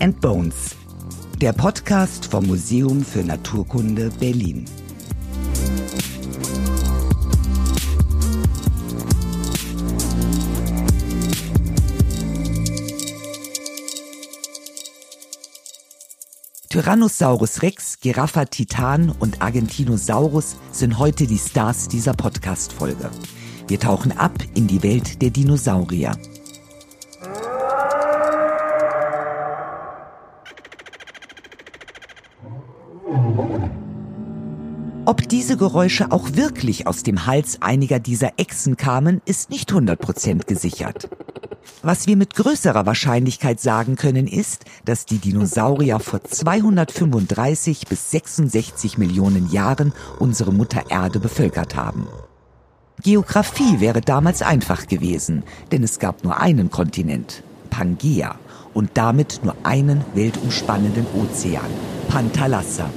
and Bones, der Podcast vom Museum für Naturkunde Berlin. Tyrannosaurus Rex, Giraffa Titan und Argentinosaurus sind heute die Stars dieser Podcast-Folge. Wir tauchen ab in die Welt der Dinosaurier. Diese Geräusche auch wirklich aus dem Hals einiger dieser Echsen kamen, ist nicht 100% gesichert. Was wir mit größerer Wahrscheinlichkeit sagen können, ist, dass die Dinosaurier vor 235 bis 66 Millionen Jahren unsere Mutter Erde bevölkert haben. Geografie wäre damals einfach gewesen, denn es gab nur einen Kontinent, Pangea, und damit nur einen weltumspannenden Ozean, Pantalassa.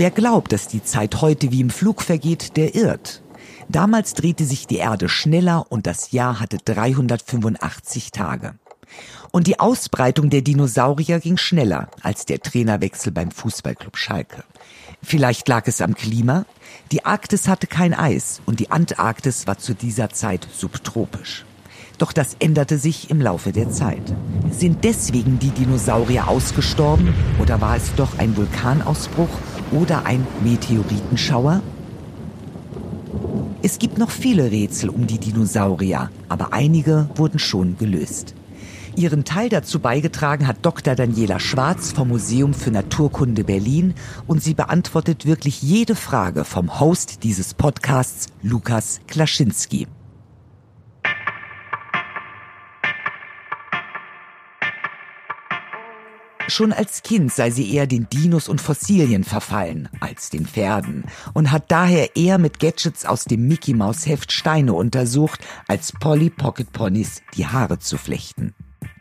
Wer glaubt, dass die Zeit heute wie im Flug vergeht, der irrt. Damals drehte sich die Erde schneller und das Jahr hatte 385 Tage. Und die Ausbreitung der Dinosaurier ging schneller als der Trainerwechsel beim Fußballclub Schalke. Vielleicht lag es am Klima. Die Arktis hatte kein Eis und die Antarktis war zu dieser Zeit subtropisch. Doch das änderte sich im Laufe der Zeit. Sind deswegen die Dinosaurier ausgestorben oder war es doch ein Vulkanausbruch oder ein Meteoritenschauer? Es gibt noch viele Rätsel um die Dinosaurier, aber einige wurden schon gelöst. Ihren Teil dazu beigetragen hat Dr. Daniela Schwarz vom Museum für Naturkunde Berlin und sie beantwortet wirklich jede Frage vom Host dieses Podcasts, Lukas Klaschinski. Schon als Kind sei sie eher den Dinos und Fossilien verfallen als den Pferden und hat daher eher mit Gadgets aus dem Mickey Maus Heft Steine untersucht, als Polly Pocket Ponys die Haare zu flechten.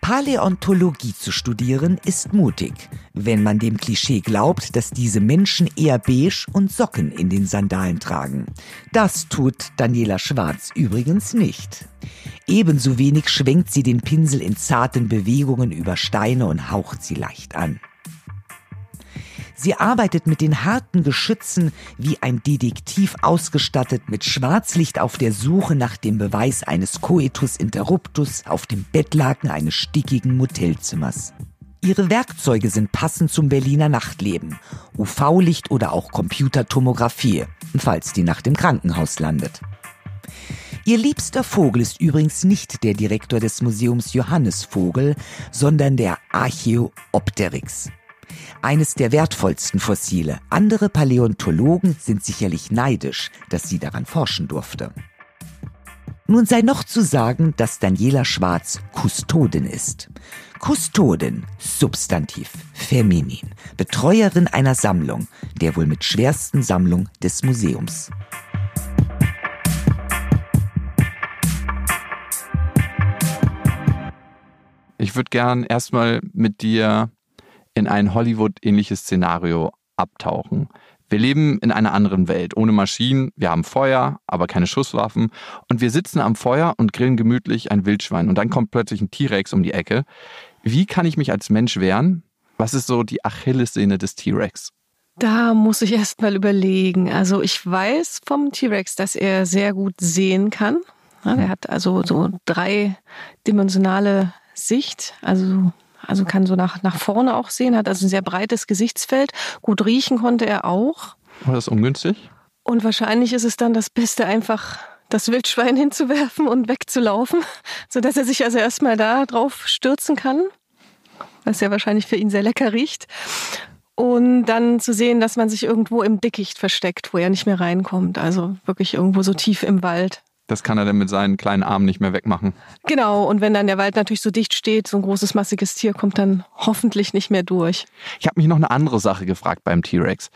Paläontologie zu studieren ist mutig, wenn man dem Klischee glaubt, dass diese Menschen eher beige und Socken in den Sandalen tragen. Das tut Daniela Schwarz übrigens nicht. Ebenso wenig schwenkt sie den Pinsel in zarten Bewegungen über Steine und haucht sie leicht an. Sie arbeitet mit den harten Geschützen wie ein Detektiv ausgestattet mit Schwarzlicht auf der Suche nach dem Beweis eines Coitus interruptus auf dem Bettlaken eines stickigen Motelzimmers. Ihre Werkzeuge sind passend zum Berliner Nachtleben. UV-Licht oder auch Computertomographie, falls die Nacht im Krankenhaus landet. Ihr liebster Vogel ist übrigens nicht der Direktor des Museums Johannes Vogel, sondern der Archaeopteryx eines der wertvollsten Fossile. Andere Paläontologen sind sicherlich neidisch, dass sie daran forschen durfte. Nun sei noch zu sagen, dass Daniela Schwarz Kustodin ist. Kustodin, Substantiv, feminin, Betreuerin einer Sammlung, der wohl mit schwersten Sammlung des Museums. Ich würde gern erstmal mit dir in ein Hollywood-ähnliches Szenario abtauchen. Wir leben in einer anderen Welt, ohne Maschinen, wir haben Feuer, aber keine Schusswaffen und wir sitzen am Feuer und grillen gemütlich ein Wildschwein und dann kommt plötzlich ein T-Rex um die Ecke. Wie kann ich mich als Mensch wehren? Was ist so die Achillessehne des T-Rex? Da muss ich erst mal überlegen. Also ich weiß vom T-Rex, dass er sehr gut sehen kann. er hat also so dreidimensionale Sicht, also also kann so nach, nach vorne auch sehen, hat also ein sehr breites Gesichtsfeld. Gut riechen konnte er auch. War das ungünstig? Und wahrscheinlich ist es dann das Beste, einfach das Wildschwein hinzuwerfen und wegzulaufen, sodass er sich also erstmal da drauf stürzen kann, was ja wahrscheinlich für ihn sehr lecker riecht. Und dann zu sehen, dass man sich irgendwo im Dickicht versteckt, wo er nicht mehr reinkommt. Also wirklich irgendwo so tief im Wald. Das kann er dann mit seinen kleinen Armen nicht mehr wegmachen. Genau, und wenn dann der Wald natürlich so dicht steht, so ein großes, massiges Tier kommt dann hoffentlich nicht mehr durch. Ich habe mich noch eine andere Sache gefragt beim T-Rex.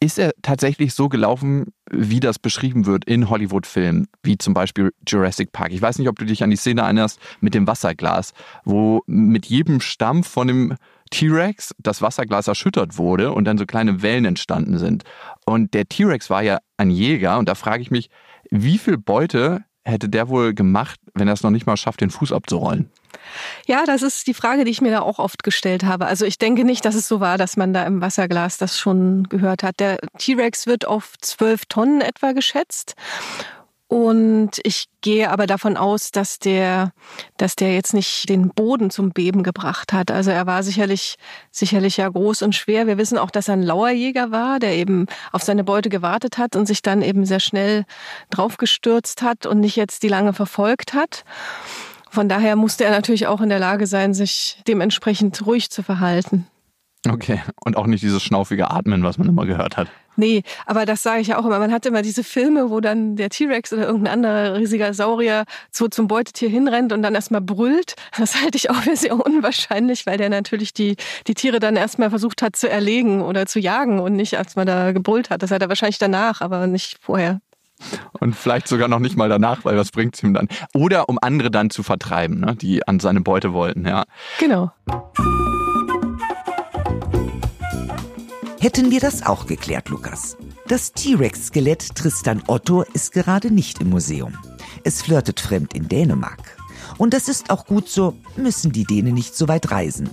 Ist er tatsächlich so gelaufen, wie das beschrieben wird in Hollywood-Filmen, wie zum Beispiel Jurassic Park? Ich weiß nicht, ob du dich an die Szene erinnerst mit dem Wasserglas, wo mit jedem Stamm von dem T-Rex das Wasserglas erschüttert wurde und dann so kleine Wellen entstanden sind. Und der T-Rex war ja ein Jäger und da frage ich mich, wie viel Beute hätte der wohl gemacht, wenn er es noch nicht mal schafft, den Fuß abzurollen? Ja, das ist die Frage, die ich mir da auch oft gestellt habe. Also ich denke nicht, dass es so war, dass man da im Wasserglas das schon gehört hat. Der T-Rex wird auf zwölf Tonnen etwa geschätzt. Und ich gehe aber davon aus, dass der, dass der jetzt nicht den Boden zum Beben gebracht hat. Also er war sicherlich, sicherlich ja groß und schwer. Wir wissen auch, dass er ein Lauerjäger war, der eben auf seine Beute gewartet hat und sich dann eben sehr schnell draufgestürzt hat und nicht jetzt die lange verfolgt hat. Von daher musste er natürlich auch in der Lage sein, sich dementsprechend ruhig zu verhalten. Okay, und auch nicht dieses schnaufige Atmen, was man immer gehört hat. Nee, aber das sage ich ja auch immer. Man hat immer diese Filme, wo dann der T-Rex oder irgendein anderer riesiger Saurier so zum Beutetier hinrennt und dann erstmal brüllt. Das halte ich auch für sehr unwahrscheinlich, weil der natürlich die, die Tiere dann erstmal versucht hat zu erlegen oder zu jagen und nicht als man da gebrüllt hat. Das hat er wahrscheinlich danach, aber nicht vorher. Und vielleicht sogar noch nicht mal danach, weil was bringt es ihm dann? Oder um andere dann zu vertreiben, ne, die an seine Beute wollten, ja. Genau. Hätten wir das auch geklärt, Lukas? Das T-Rex-Skelett Tristan Otto ist gerade nicht im Museum. Es flirtet fremd in Dänemark. Und das ist auch gut so, müssen die Dänen nicht so weit reisen.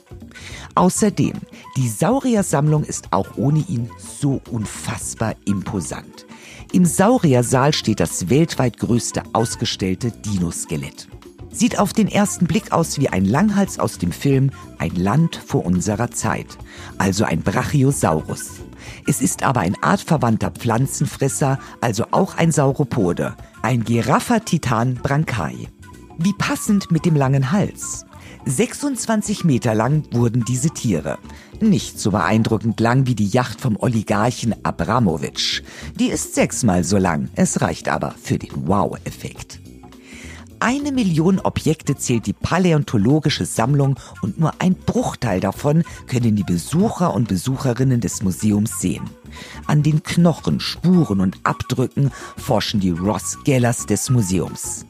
Außerdem, die Sauriersammlung ist auch ohne ihn so unfassbar imposant. Im Sauriersaal steht das weltweit größte ausgestellte Dinoskelett. Sieht auf den ersten Blick aus wie ein Langhals aus dem Film Ein Land vor unserer Zeit, also ein Brachiosaurus. Es ist aber ein artverwandter Pflanzenfresser, also auch ein Sauropode, ein Giraffa-Titan Brancai. Wie passend mit dem langen Hals. 26 Meter lang wurden diese Tiere. Nicht so beeindruckend lang wie die Yacht vom Oligarchen Abramowitsch. Die ist sechsmal so lang, es reicht aber für den Wow-Effekt. Eine Million Objekte zählt die paläontologische Sammlung und nur ein Bruchteil davon können die Besucher und Besucherinnen des Museums sehen. An den Knochen, Spuren und Abdrücken forschen die Ross Gellers des Museums.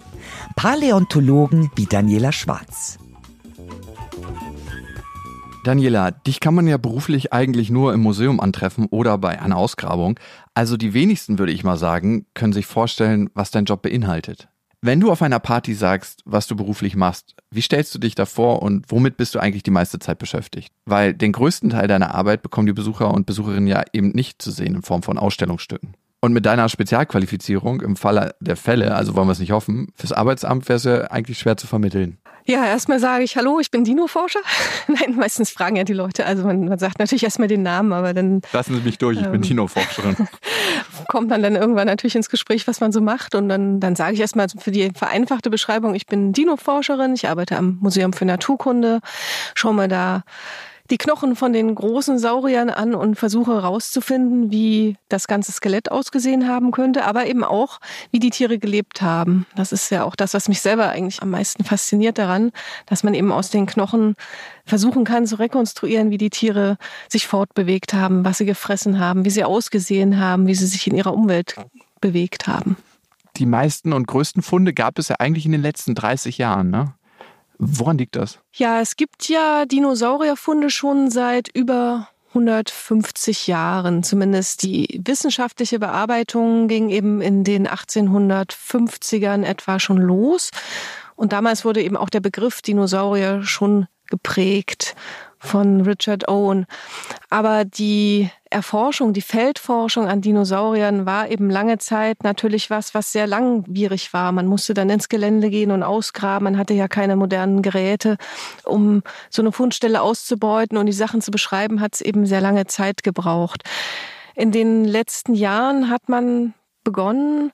Paläontologen wie Daniela Schwarz. Daniela, dich kann man ja beruflich eigentlich nur im Museum antreffen oder bei einer Ausgrabung. Also die wenigsten, würde ich mal sagen, können sich vorstellen, was dein Job beinhaltet. Wenn du auf einer Party sagst, was du beruflich machst, wie stellst du dich da vor und womit bist du eigentlich die meiste Zeit beschäftigt? Weil den größten Teil deiner Arbeit bekommen die Besucher und Besucherinnen ja eben nicht zu sehen in Form von Ausstellungsstücken. Und mit deiner Spezialqualifizierung im Falle der Fälle, also wollen wir es nicht hoffen, fürs Arbeitsamt wäre es ja eigentlich schwer zu vermitteln. Ja, erstmal sage ich Hallo, ich bin Dino-Forscher. Nein, meistens fragen ja die Leute. Also man, man sagt natürlich erstmal den Namen, aber dann. Lassen Sie mich durch, ich ähm, bin Dino-Forscherin. kommt man dann irgendwann natürlich ins Gespräch, was man so macht. Und dann, dann sage ich erstmal für die vereinfachte Beschreibung, ich bin Dino-Forscherin, ich arbeite am Museum für Naturkunde, schaue mir da die Knochen von den großen Sauriern an und versuche herauszufinden, wie das ganze Skelett ausgesehen haben könnte, aber eben auch, wie die Tiere gelebt haben. Das ist ja auch das, was mich selber eigentlich am meisten fasziniert daran, dass man eben aus den Knochen versuchen kann zu rekonstruieren, wie die Tiere sich fortbewegt haben, was sie gefressen haben, wie sie ausgesehen haben, wie sie sich in ihrer Umwelt bewegt haben. Die meisten und größten Funde gab es ja eigentlich in den letzten 30 Jahren, ne? Woran liegt das? Ja, es gibt ja Dinosaurierfunde schon seit über 150 Jahren. Zumindest die wissenschaftliche Bearbeitung ging eben in den 1850ern etwa schon los. Und damals wurde eben auch der Begriff Dinosaurier schon geprägt von Richard Owen. Aber die Erforschung, die Feldforschung an Dinosauriern war eben lange Zeit natürlich was, was sehr langwierig war. Man musste dann ins Gelände gehen und ausgraben. Man hatte ja keine modernen Geräte, um so eine Fundstelle auszubeuten und die Sachen zu beschreiben, hat es eben sehr lange Zeit gebraucht. In den letzten Jahren hat man begonnen,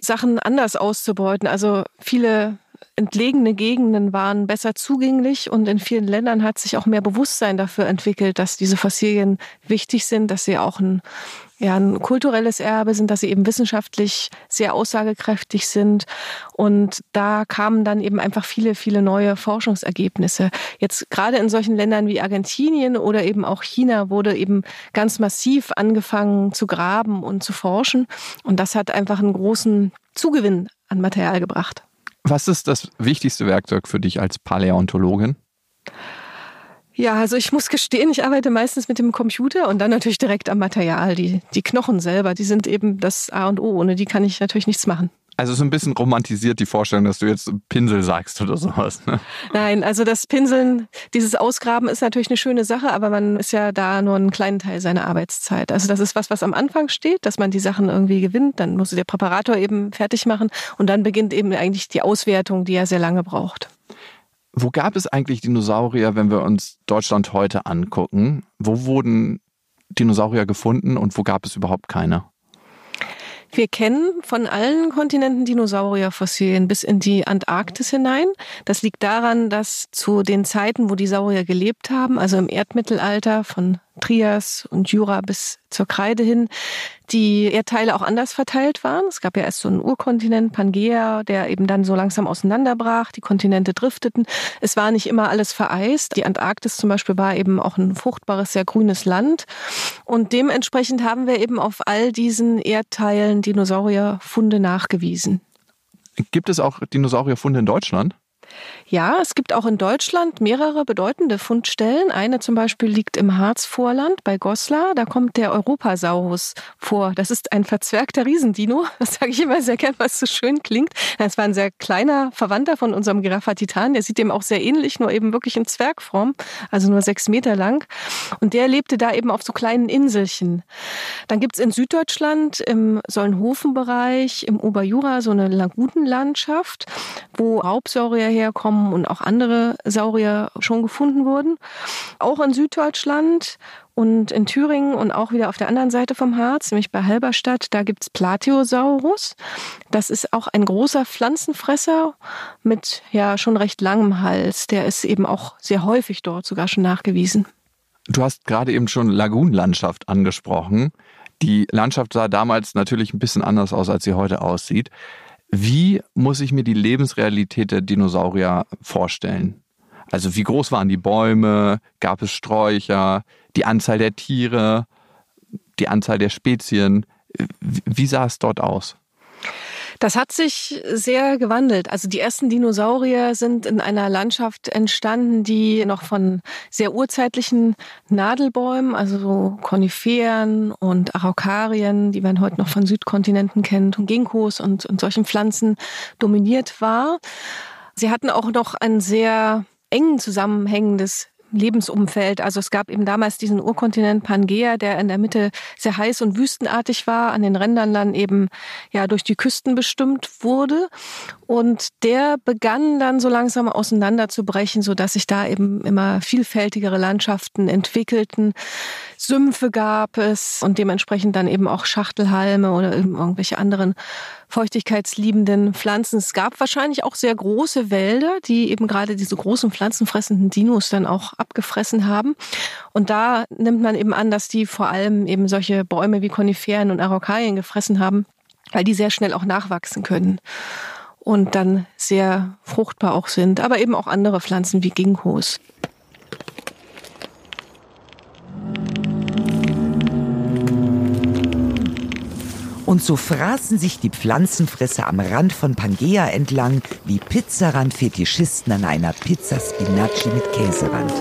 Sachen anders auszubeuten. Also viele entlegene Gegenden waren besser zugänglich und in vielen Ländern hat sich auch mehr Bewusstsein dafür entwickelt, dass diese Fossilien wichtig sind, dass sie auch ein, ja, ein kulturelles Erbe sind, dass sie eben wissenschaftlich sehr aussagekräftig sind. Und da kamen dann eben einfach viele, viele neue Forschungsergebnisse. Jetzt gerade in solchen Ländern wie Argentinien oder eben auch China wurde eben ganz massiv angefangen zu graben und zu forschen. Und das hat einfach einen großen Zugewinn an Material gebracht. Was ist das wichtigste Werkzeug für dich als Paläontologin? Ja, also ich muss gestehen, ich arbeite meistens mit dem Computer und dann natürlich direkt am Material. Die, die Knochen selber, die sind eben das A und O. Ohne die kann ich natürlich nichts machen. Also so ein bisschen romantisiert die Vorstellung, dass du jetzt Pinsel sagst oder sowas. Ne? Nein, also das Pinseln, dieses Ausgraben ist natürlich eine schöne Sache, aber man ist ja da nur einen kleinen Teil seiner Arbeitszeit. Also das ist was, was am Anfang steht, dass man die Sachen irgendwie gewinnt, dann muss der Präparator eben fertig machen und dann beginnt eben eigentlich die Auswertung, die ja sehr lange braucht. Wo gab es eigentlich Dinosaurier, wenn wir uns Deutschland heute angucken? Wo wurden Dinosaurier gefunden und wo gab es überhaupt keine? Wir kennen von allen Kontinenten Dinosaurierfossilien bis in die Antarktis hinein. Das liegt daran, dass zu den Zeiten, wo die Saurier gelebt haben, also im Erdmittelalter von Trias und Jura bis zur Kreide hin, die Erdteile auch anders verteilt waren. Es gab ja erst so einen Urkontinent, Pangea, der eben dann so langsam auseinanderbrach. Die Kontinente drifteten. Es war nicht immer alles vereist. Die Antarktis zum Beispiel war eben auch ein fruchtbares, sehr grünes Land. Und dementsprechend haben wir eben auf all diesen Erdteilen Dinosaurierfunde nachgewiesen. Gibt es auch Dinosaurierfunde in Deutschland? Ja, es gibt auch in Deutschland mehrere bedeutende Fundstellen. Eine zum Beispiel liegt im Harzvorland bei Goslar. Da kommt der Europasaurus vor. Das ist ein verzwergter Riesendino. Das sage ich immer sehr gern, weil es so schön klingt. Es war ein sehr kleiner Verwandter von unserem Giraffa Titan. Der sieht dem auch sehr ähnlich, nur eben wirklich in Zwergform, also nur sechs Meter lang. Und der lebte da eben auf so kleinen Inselchen. Dann gibt's in Süddeutschland im Solnhofen-Bereich, im Oberjura so eine Lagunenlandschaft, wo Raubsaurier herkommen und auch andere Saurier schon gefunden wurden. Auch in Süddeutschland und in Thüringen und auch wieder auf der anderen Seite vom Harz, nämlich bei Halberstadt, da gibt's Plateosaurus. Das ist auch ein großer Pflanzenfresser mit ja schon recht langem Hals. Der ist eben auch sehr häufig dort sogar schon nachgewiesen. Du hast gerade eben schon Lagunenlandschaft angesprochen. Die Landschaft sah damals natürlich ein bisschen anders aus, als sie heute aussieht. Wie muss ich mir die Lebensrealität der Dinosaurier vorstellen? Also wie groß waren die Bäume? Gab es Sträucher? Die Anzahl der Tiere? Die Anzahl der Spezien? Wie sah es dort aus? Das hat sich sehr gewandelt. Also die ersten Dinosaurier sind in einer Landschaft entstanden, die noch von sehr urzeitlichen Nadelbäumen, also so Koniferen und Araukarien, die man heute noch von Südkontinenten kennt, und Ginkgos und, und solchen Pflanzen dominiert war. Sie hatten auch noch ein sehr eng zusammenhängendes Lebensumfeld. Also es gab eben damals diesen Urkontinent Pangea, der in der Mitte sehr heiß und wüstenartig war, an den Rändern dann eben ja durch die Küsten bestimmt wurde. Und der begann dann so langsam auseinanderzubrechen, so dass sich da eben immer vielfältigere Landschaften entwickelten. Sümpfe gab es und dementsprechend dann eben auch Schachtelhalme oder irgendwelche anderen feuchtigkeitsliebenden Pflanzen. Es gab wahrscheinlich auch sehr große Wälder, die eben gerade diese großen pflanzenfressenden Dinos dann auch abgefressen haben. Und da nimmt man eben an, dass die vor allem eben solche Bäume wie Koniferen und Araukarien gefressen haben, weil die sehr schnell auch nachwachsen können und dann sehr fruchtbar auch sind, aber eben auch andere Pflanzen wie Ginkgos. Und so fraßen sich die Pflanzenfresser am Rand von Pangea entlang wie Pizzarand-Fetischisten an einer Pizza Spinacci mit Käserand.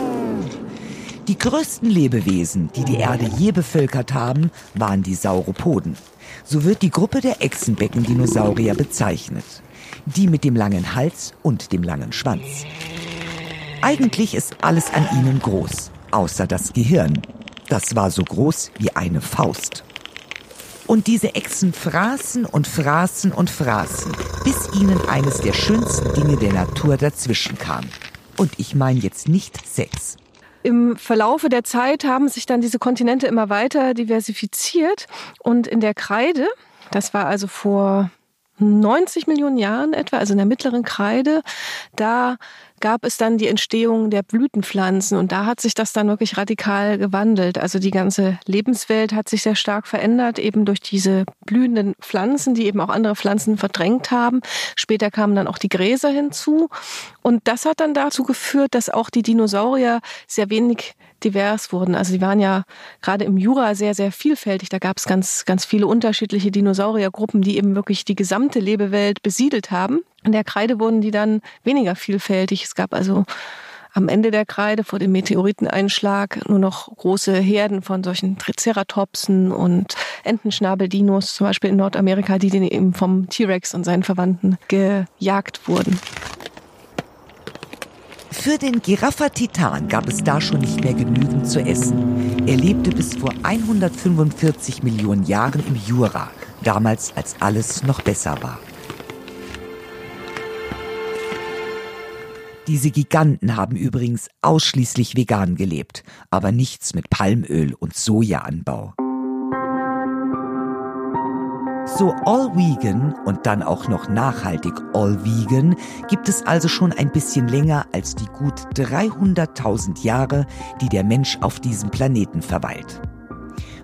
Die größten Lebewesen, die die Erde je bevölkert haben, waren die Sauropoden. So wird die Gruppe der Echsenbeckendinosaurier bezeichnet. Die mit dem langen Hals und dem langen Schwanz. Eigentlich ist alles an ihnen groß, außer das Gehirn. Das war so groß wie eine Faust. Und diese Echsen fraßen und fraßen und fraßen, bis ihnen eines der schönsten Dinge der Natur dazwischen kam. Und ich meine jetzt nicht Sex. Im Verlaufe der Zeit haben sich dann diese Kontinente immer weiter diversifiziert und in der Kreide, das war also vor 90 Millionen Jahren etwa, also in der mittleren Kreide, da gab es dann die Entstehung der Blütenpflanzen und da hat sich das dann wirklich radikal gewandelt. Also die ganze Lebenswelt hat sich sehr stark verändert, eben durch diese blühenden Pflanzen, die eben auch andere Pflanzen verdrängt haben. Später kamen dann auch die Gräser hinzu und das hat dann dazu geführt, dass auch die Dinosaurier sehr wenig divers wurden. Also die waren ja gerade im Jura sehr, sehr vielfältig. Da gab es ganz, ganz viele unterschiedliche Dinosauriergruppen, die eben wirklich die gesamte Lebewelt besiedelt haben. In der Kreide wurden die dann weniger vielfältig. Es gab also am Ende der Kreide vor dem Meteoriteneinschlag nur noch große Herden von solchen Triceratopsen und Entenschnabeldinos, zum Beispiel in Nordamerika, die eben vom T-Rex und seinen Verwandten gejagt wurden. Für den Giraffa-Titan gab es da schon nicht mehr genügend zu essen. Er lebte bis vor 145 Millionen Jahren im Jura, damals als alles noch besser war. Diese Giganten haben übrigens ausschließlich vegan gelebt, aber nichts mit Palmöl und Sojaanbau. So All Vegan und dann auch noch nachhaltig All Vegan gibt es also schon ein bisschen länger als die gut 300.000 Jahre, die der Mensch auf diesem Planeten verweilt.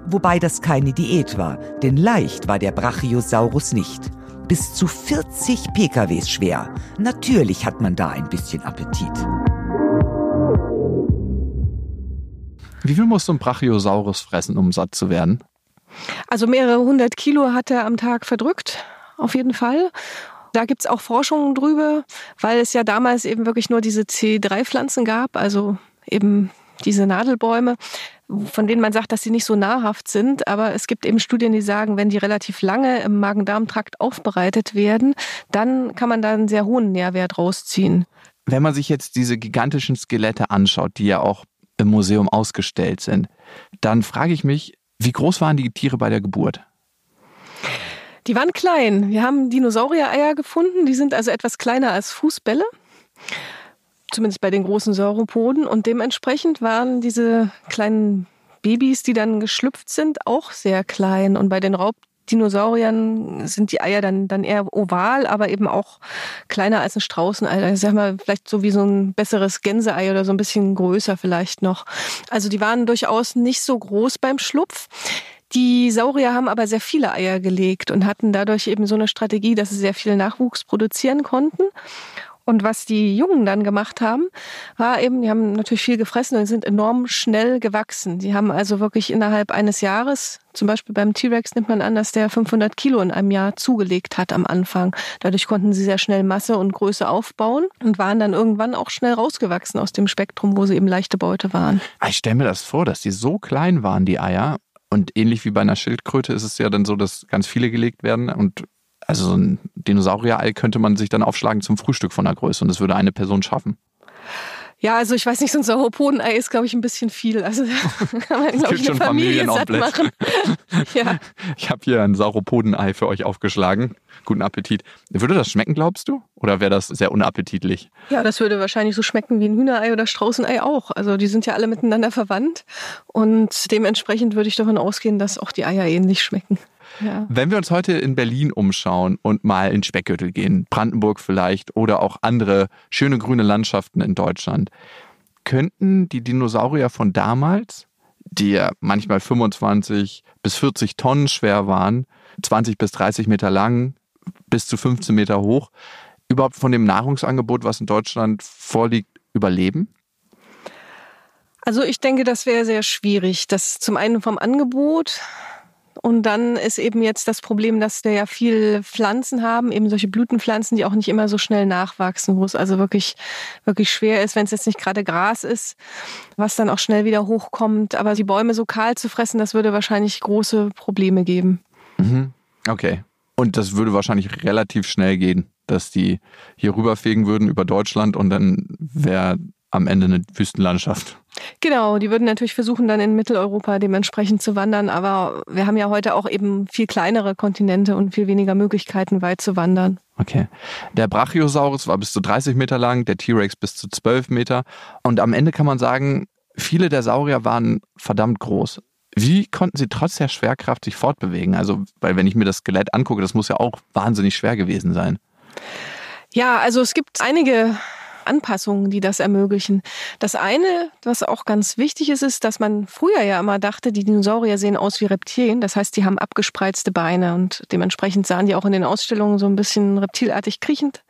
Wobei das keine Diät war, denn leicht war der Brachiosaurus nicht – bis zu 40 PKWs schwer. Natürlich hat man da ein bisschen Appetit. Wie viel muss so ein Brachiosaurus fressen, um satt zu werden? Also mehrere hundert Kilo hat er am Tag verdrückt, auf jeden Fall. Da gibt es auch Forschungen drüber, weil es ja damals eben wirklich nur diese C3-Pflanzen gab, also eben diese Nadelbäume von denen man sagt, dass sie nicht so nahrhaft sind. Aber es gibt eben Studien, die sagen, wenn die relativ lange im Magen-Darm-Trakt aufbereitet werden, dann kann man da einen sehr hohen Nährwert rausziehen. Wenn man sich jetzt diese gigantischen Skelette anschaut, die ja auch im Museum ausgestellt sind, dann frage ich mich, wie groß waren die Tiere bei der Geburt? Die waren klein. Wir haben Dinosaurier-Eier gefunden. Die sind also etwas kleiner als Fußbälle zumindest bei den großen Sauropoden. Und dementsprechend waren diese kleinen Babys, die dann geschlüpft sind, auch sehr klein. Und bei den Raubdinosauriern sind die Eier dann, dann eher oval, aber eben auch kleiner als ein Straußenei. Ich sag mal, vielleicht so wie so ein besseres Gänseei oder so ein bisschen größer vielleicht noch. Also die waren durchaus nicht so groß beim Schlupf. Die Saurier haben aber sehr viele Eier gelegt und hatten dadurch eben so eine Strategie, dass sie sehr viel Nachwuchs produzieren konnten. Und was die Jungen dann gemacht haben, war eben, die haben natürlich viel gefressen und sind enorm schnell gewachsen. Die haben also wirklich innerhalb eines Jahres, zum Beispiel beim T-Rex nimmt man an, dass der 500 Kilo in einem Jahr zugelegt hat am Anfang. Dadurch konnten sie sehr schnell Masse und Größe aufbauen und waren dann irgendwann auch schnell rausgewachsen aus dem Spektrum, wo sie eben leichte Beute waren. Ah, ich stelle mir das vor, dass die so klein waren, die Eier. Und ähnlich wie bei einer Schildkröte ist es ja dann so, dass ganz viele gelegt werden und also so ein Dinosaurier-Ei könnte man sich dann aufschlagen zum Frühstück von der Größe und das würde eine Person schaffen. Ja, also ich weiß nicht, so ein Sauropodenei ist, glaube ich, ein bisschen viel. Also da kann man, glaube ich, eine Familie satt machen. ja. Ich habe hier ein Sauropodenei für euch aufgeschlagen. Guten Appetit. Würde das schmecken, glaubst du? Oder wäre das sehr unappetitlich? Ja, das würde wahrscheinlich so schmecken wie ein Hühnerei oder Straußenei auch. Also die sind ja alle miteinander verwandt. Und dementsprechend würde ich davon ausgehen, dass auch die Eier ähnlich schmecken. Ja. Wenn wir uns heute in Berlin umschauen und mal in Speckgürtel gehen, Brandenburg vielleicht oder auch andere schöne grüne Landschaften in Deutschland, könnten die Dinosaurier von damals, die ja manchmal 25 bis 40 Tonnen schwer waren, 20 bis 30 Meter lang, bis zu 15 Meter hoch, überhaupt von dem Nahrungsangebot, was in Deutschland vorliegt, überleben? Also ich denke, das wäre sehr schwierig. Das zum einen vom Angebot, und dann ist eben jetzt das Problem, dass wir ja viel Pflanzen haben, eben solche Blütenpflanzen, die auch nicht immer so schnell nachwachsen, wo es also wirklich, wirklich schwer ist, wenn es jetzt nicht gerade Gras ist, was dann auch schnell wieder hochkommt. Aber die Bäume so kahl zu fressen, das würde wahrscheinlich große Probleme geben. Mhm. Okay. Und das würde wahrscheinlich relativ schnell gehen, dass die hier rüberfegen würden über Deutschland und dann wäre am Ende eine Wüstenlandschaft. Genau, die würden natürlich versuchen, dann in Mitteleuropa dementsprechend zu wandern, aber wir haben ja heute auch eben viel kleinere Kontinente und viel weniger Möglichkeiten, weit zu wandern. Okay. Der Brachiosaurus war bis zu 30 Meter lang, der T-Rex bis zu 12 Meter. Und am Ende kann man sagen, viele der Saurier waren verdammt groß. Wie konnten sie trotz der Schwerkraft sich fortbewegen? Also, weil wenn ich mir das Skelett angucke, das muss ja auch wahnsinnig schwer gewesen sein. Ja, also es gibt einige Anpassungen, die das ermöglichen. Das eine, was auch ganz wichtig ist, ist, dass man früher ja immer dachte, die Dinosaurier sehen aus wie Reptilien. Das heißt, die haben abgespreizte Beine und dementsprechend sahen die auch in den Ausstellungen so ein bisschen reptilartig kriechend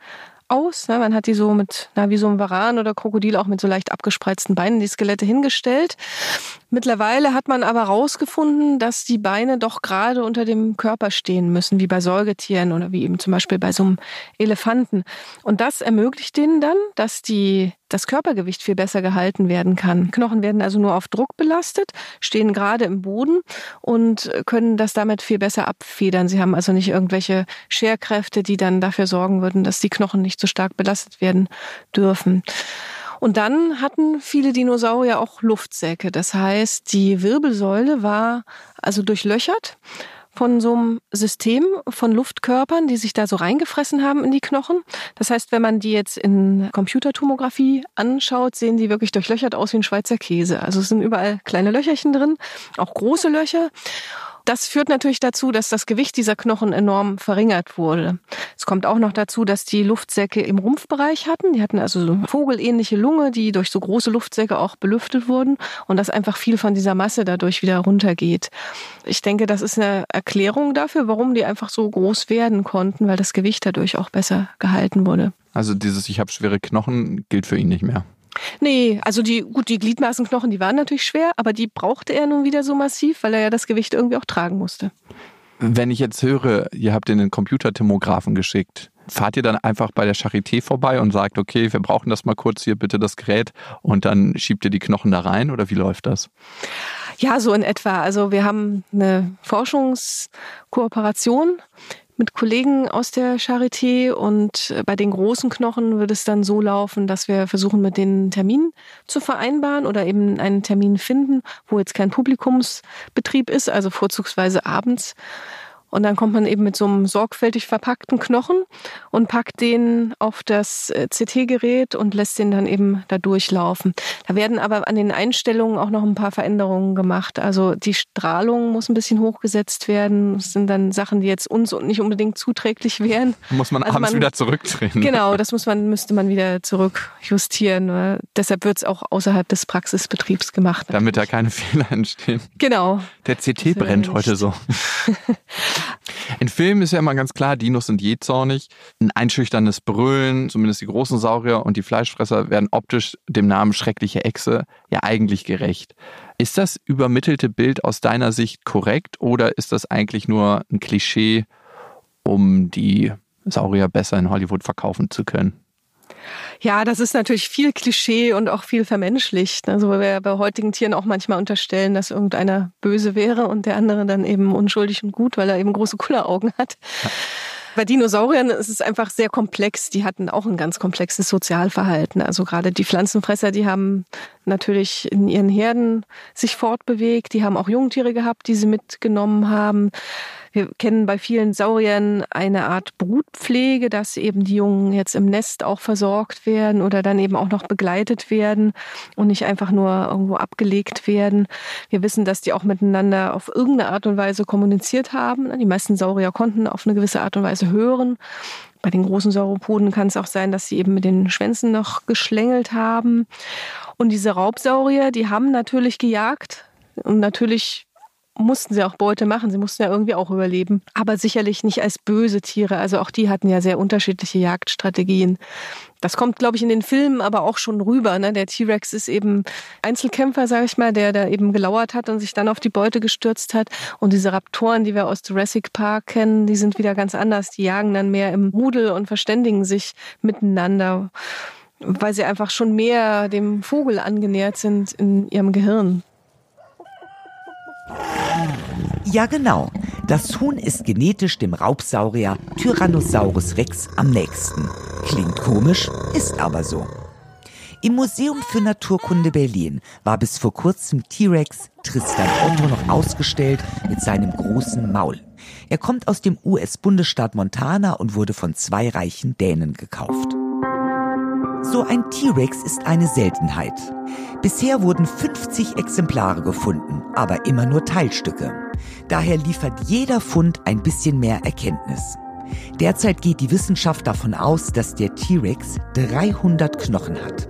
aus. Man hat die so mit, na, wie so ein Varan oder Krokodil auch mit so leicht abgespreizten Beinen, die Skelette hingestellt. Mittlerweile hat man aber herausgefunden, dass die Beine doch gerade unter dem Körper stehen müssen, wie bei Säugetieren oder wie eben zum Beispiel bei so einem Elefanten. Und das ermöglicht denen dann, dass die, das Körpergewicht viel besser gehalten werden kann. Knochen werden also nur auf Druck belastet, stehen gerade im Boden und können das damit viel besser abfedern. Sie haben also nicht irgendwelche Scherkräfte, die dann dafür sorgen würden, dass die Knochen nicht so stark belastet werden dürfen. Und dann hatten viele Dinosaurier auch Luftsäcke. Das heißt, die Wirbelsäule war also durchlöchert von so einem System von Luftkörpern, die sich da so reingefressen haben in die Knochen. Das heißt, wenn man die jetzt in Computertomographie anschaut, sehen die wirklich durchlöchert aus wie ein Schweizer Käse. Also es sind überall kleine Löcherchen drin, auch große Löcher. Das führt natürlich dazu, dass das Gewicht dieser Knochen enorm verringert wurde. Es kommt auch noch dazu, dass die Luftsäcke im Rumpfbereich hatten. Die hatten also so vogelähnliche Lunge, die durch so große Luftsäcke auch belüftet wurden und dass einfach viel von dieser Masse dadurch wieder runtergeht. Ich denke, das ist eine Erklärung dafür, warum die einfach so groß werden konnten, weil das Gewicht dadurch auch besser gehalten wurde. Also dieses Ich habe schwere Knochen gilt für ihn nicht mehr. Nee, also die, gut, die Gliedmaßenknochen, die waren natürlich schwer, aber die brauchte er nun wieder so massiv, weil er ja das Gewicht irgendwie auch tragen musste. Wenn ich jetzt höre, ihr habt den Computertomographen geschickt, fahrt ihr dann einfach bei der Charité vorbei und sagt, okay, wir brauchen das mal kurz hier bitte das Gerät und dann schiebt ihr die Knochen da rein oder wie läuft das? Ja, so in etwa. Also wir haben eine Forschungskooperation mit Kollegen aus der Charité und äh, bei den großen Knochen wird es dann so laufen, dass wir versuchen, mit den Termin zu vereinbaren oder eben einen Termin finden, wo jetzt kein Publikumsbetrieb ist, also vorzugsweise abends und dann kommt man eben mit so einem sorgfältig verpackten Knochen und packt den auf das äh, CT-Gerät und lässt den dann eben da durchlaufen. Da werden aber an den Einstellungen auch noch ein paar Veränderungen gemacht. Also die Strahlung muss ein bisschen hochgesetzt werden. Das sind dann Sachen, die jetzt uns nicht unbedingt zuträglich wären. Muss man also abends man, wieder zurückdrehen. Genau, das muss man, müsste man wieder zurückjustieren. Deshalb wird es auch außerhalb des Praxisbetriebs gemacht. Damit da keine Fehler entstehen. Genau. Der CT brennt heute so. In Filmen ist ja immer ganz klar, Dinos sind jähzornig. Ein einschüchterndes Brüllen, zumindest die großen Saurier und die Fleischfresser werden optisch dem Namen schreckliche Echse ja eigentlich gerecht. Ist das übermittelte Bild aus deiner Sicht korrekt oder ist das eigentlich nur ein Klischee, um die Saurier besser in Hollywood verkaufen zu können? Ja, das ist natürlich viel Klischee und auch viel vermenschlicht. Also wir bei heutigen Tieren auch manchmal unterstellen, dass irgendeiner böse wäre und der andere dann eben unschuldig und gut, weil er eben große Kulleraugen hat. Ja. Bei Dinosauriern ist es einfach sehr komplex. Die hatten auch ein ganz komplexes Sozialverhalten. Also gerade die Pflanzenfresser, die haben natürlich in ihren Herden sich fortbewegt. Die haben auch Jungtiere gehabt, die sie mitgenommen haben. Wir kennen bei vielen Sauriern eine Art Brutpflege, dass eben die Jungen jetzt im Nest auch versorgt werden oder dann eben auch noch begleitet werden und nicht einfach nur irgendwo abgelegt werden. Wir wissen, dass die auch miteinander auf irgendeine Art und Weise kommuniziert haben. Die meisten Saurier konnten auf eine gewisse Art und Weise hören. Bei den großen Sauropoden kann es auch sein, dass sie eben mit den Schwänzen noch geschlängelt haben. Und diese Raubsaurier, die haben natürlich gejagt und natürlich mussten sie auch Beute machen. Sie mussten ja irgendwie auch überleben. Aber sicherlich nicht als böse Tiere. Also auch die hatten ja sehr unterschiedliche Jagdstrategien. Das kommt, glaube ich, in den Filmen aber auch schon rüber. Ne? Der T-Rex ist eben Einzelkämpfer, sage ich mal, der da eben gelauert hat und sich dann auf die Beute gestürzt hat. Und diese Raptoren, die wir aus Jurassic Park kennen, die sind wieder ganz anders. Die jagen dann mehr im Rudel und verständigen sich miteinander, weil sie einfach schon mehr dem Vogel angenähert sind in ihrem Gehirn. Ja, genau. Das Huhn ist genetisch dem Raubsaurier Tyrannosaurus rex am nächsten. Klingt komisch, ist aber so. Im Museum für Naturkunde Berlin war bis vor kurzem T-Rex Tristan Otto noch ausgestellt mit seinem großen Maul. Er kommt aus dem US-Bundesstaat Montana und wurde von zwei reichen Dänen gekauft. So ein T-Rex ist eine Seltenheit. Bisher wurden 50 Exemplare gefunden, aber immer nur Teilstücke. Daher liefert jeder Fund ein bisschen mehr Erkenntnis. Derzeit geht die Wissenschaft davon aus, dass der T-Rex 300 Knochen hat.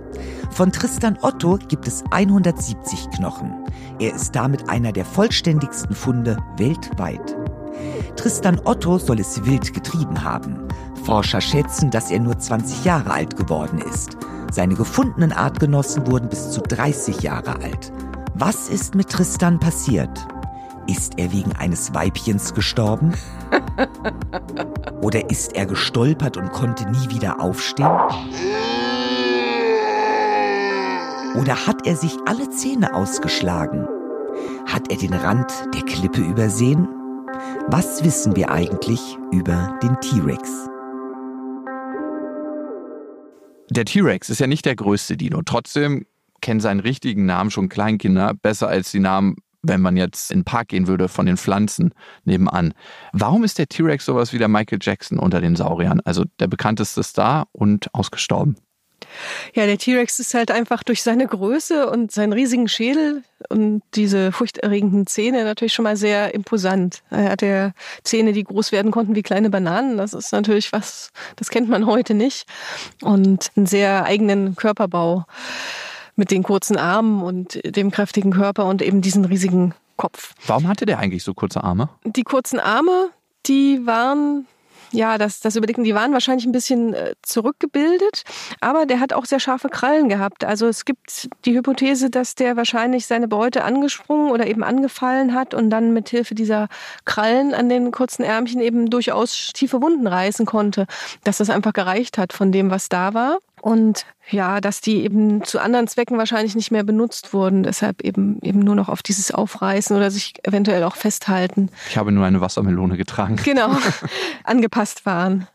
Von Tristan Otto gibt es 170 Knochen. Er ist damit einer der vollständigsten Funde weltweit. Tristan Otto soll es wild getrieben haben. Forscher schätzen, dass er nur 20 Jahre alt geworden ist. Seine gefundenen Artgenossen wurden bis zu 30 Jahre alt. Was ist mit Tristan passiert? Ist er wegen eines Weibchens gestorben? Oder ist er gestolpert und konnte nie wieder aufstehen? Oder hat er sich alle Zähne ausgeschlagen? Hat er den Rand der Klippe übersehen? Was wissen wir eigentlich über den T-Rex? Der T-Rex ist ja nicht der größte Dino. Trotzdem kennen seinen richtigen Namen schon Kleinkinder besser als die Namen, wenn man jetzt in den Park gehen würde, von den Pflanzen nebenan. Warum ist der T-Rex sowas wie der Michael Jackson unter den Sauriern? Also der bekannteste Star und ausgestorben. Ja, der T-Rex ist halt einfach durch seine Größe und seinen riesigen Schädel und diese furchterregenden Zähne natürlich schon mal sehr imposant. Er hat ja Zähne, die groß werden konnten wie kleine Bananen. Das ist natürlich was, das kennt man heute nicht. Und einen sehr eigenen Körperbau mit den kurzen Armen und dem kräftigen Körper und eben diesen riesigen Kopf. Warum hatte der eigentlich so kurze Arme? Die kurzen Arme, die waren ja, das, das Überlegen, die waren wahrscheinlich ein bisschen äh, zurückgebildet, aber der hat auch sehr scharfe Krallen gehabt. Also es gibt die Hypothese, dass der wahrscheinlich seine Beute angesprungen oder eben angefallen hat und dann mit Hilfe dieser Krallen an den kurzen Ärmchen eben durchaus tiefe Wunden reißen konnte, dass das einfach gereicht hat von dem, was da war. Und ja, dass die eben zu anderen Zwecken wahrscheinlich nicht mehr benutzt wurden, deshalb eben eben nur noch auf dieses Aufreißen oder sich eventuell auch festhalten. Ich habe nur eine Wassermelone getragen. Genau, angepasst waren.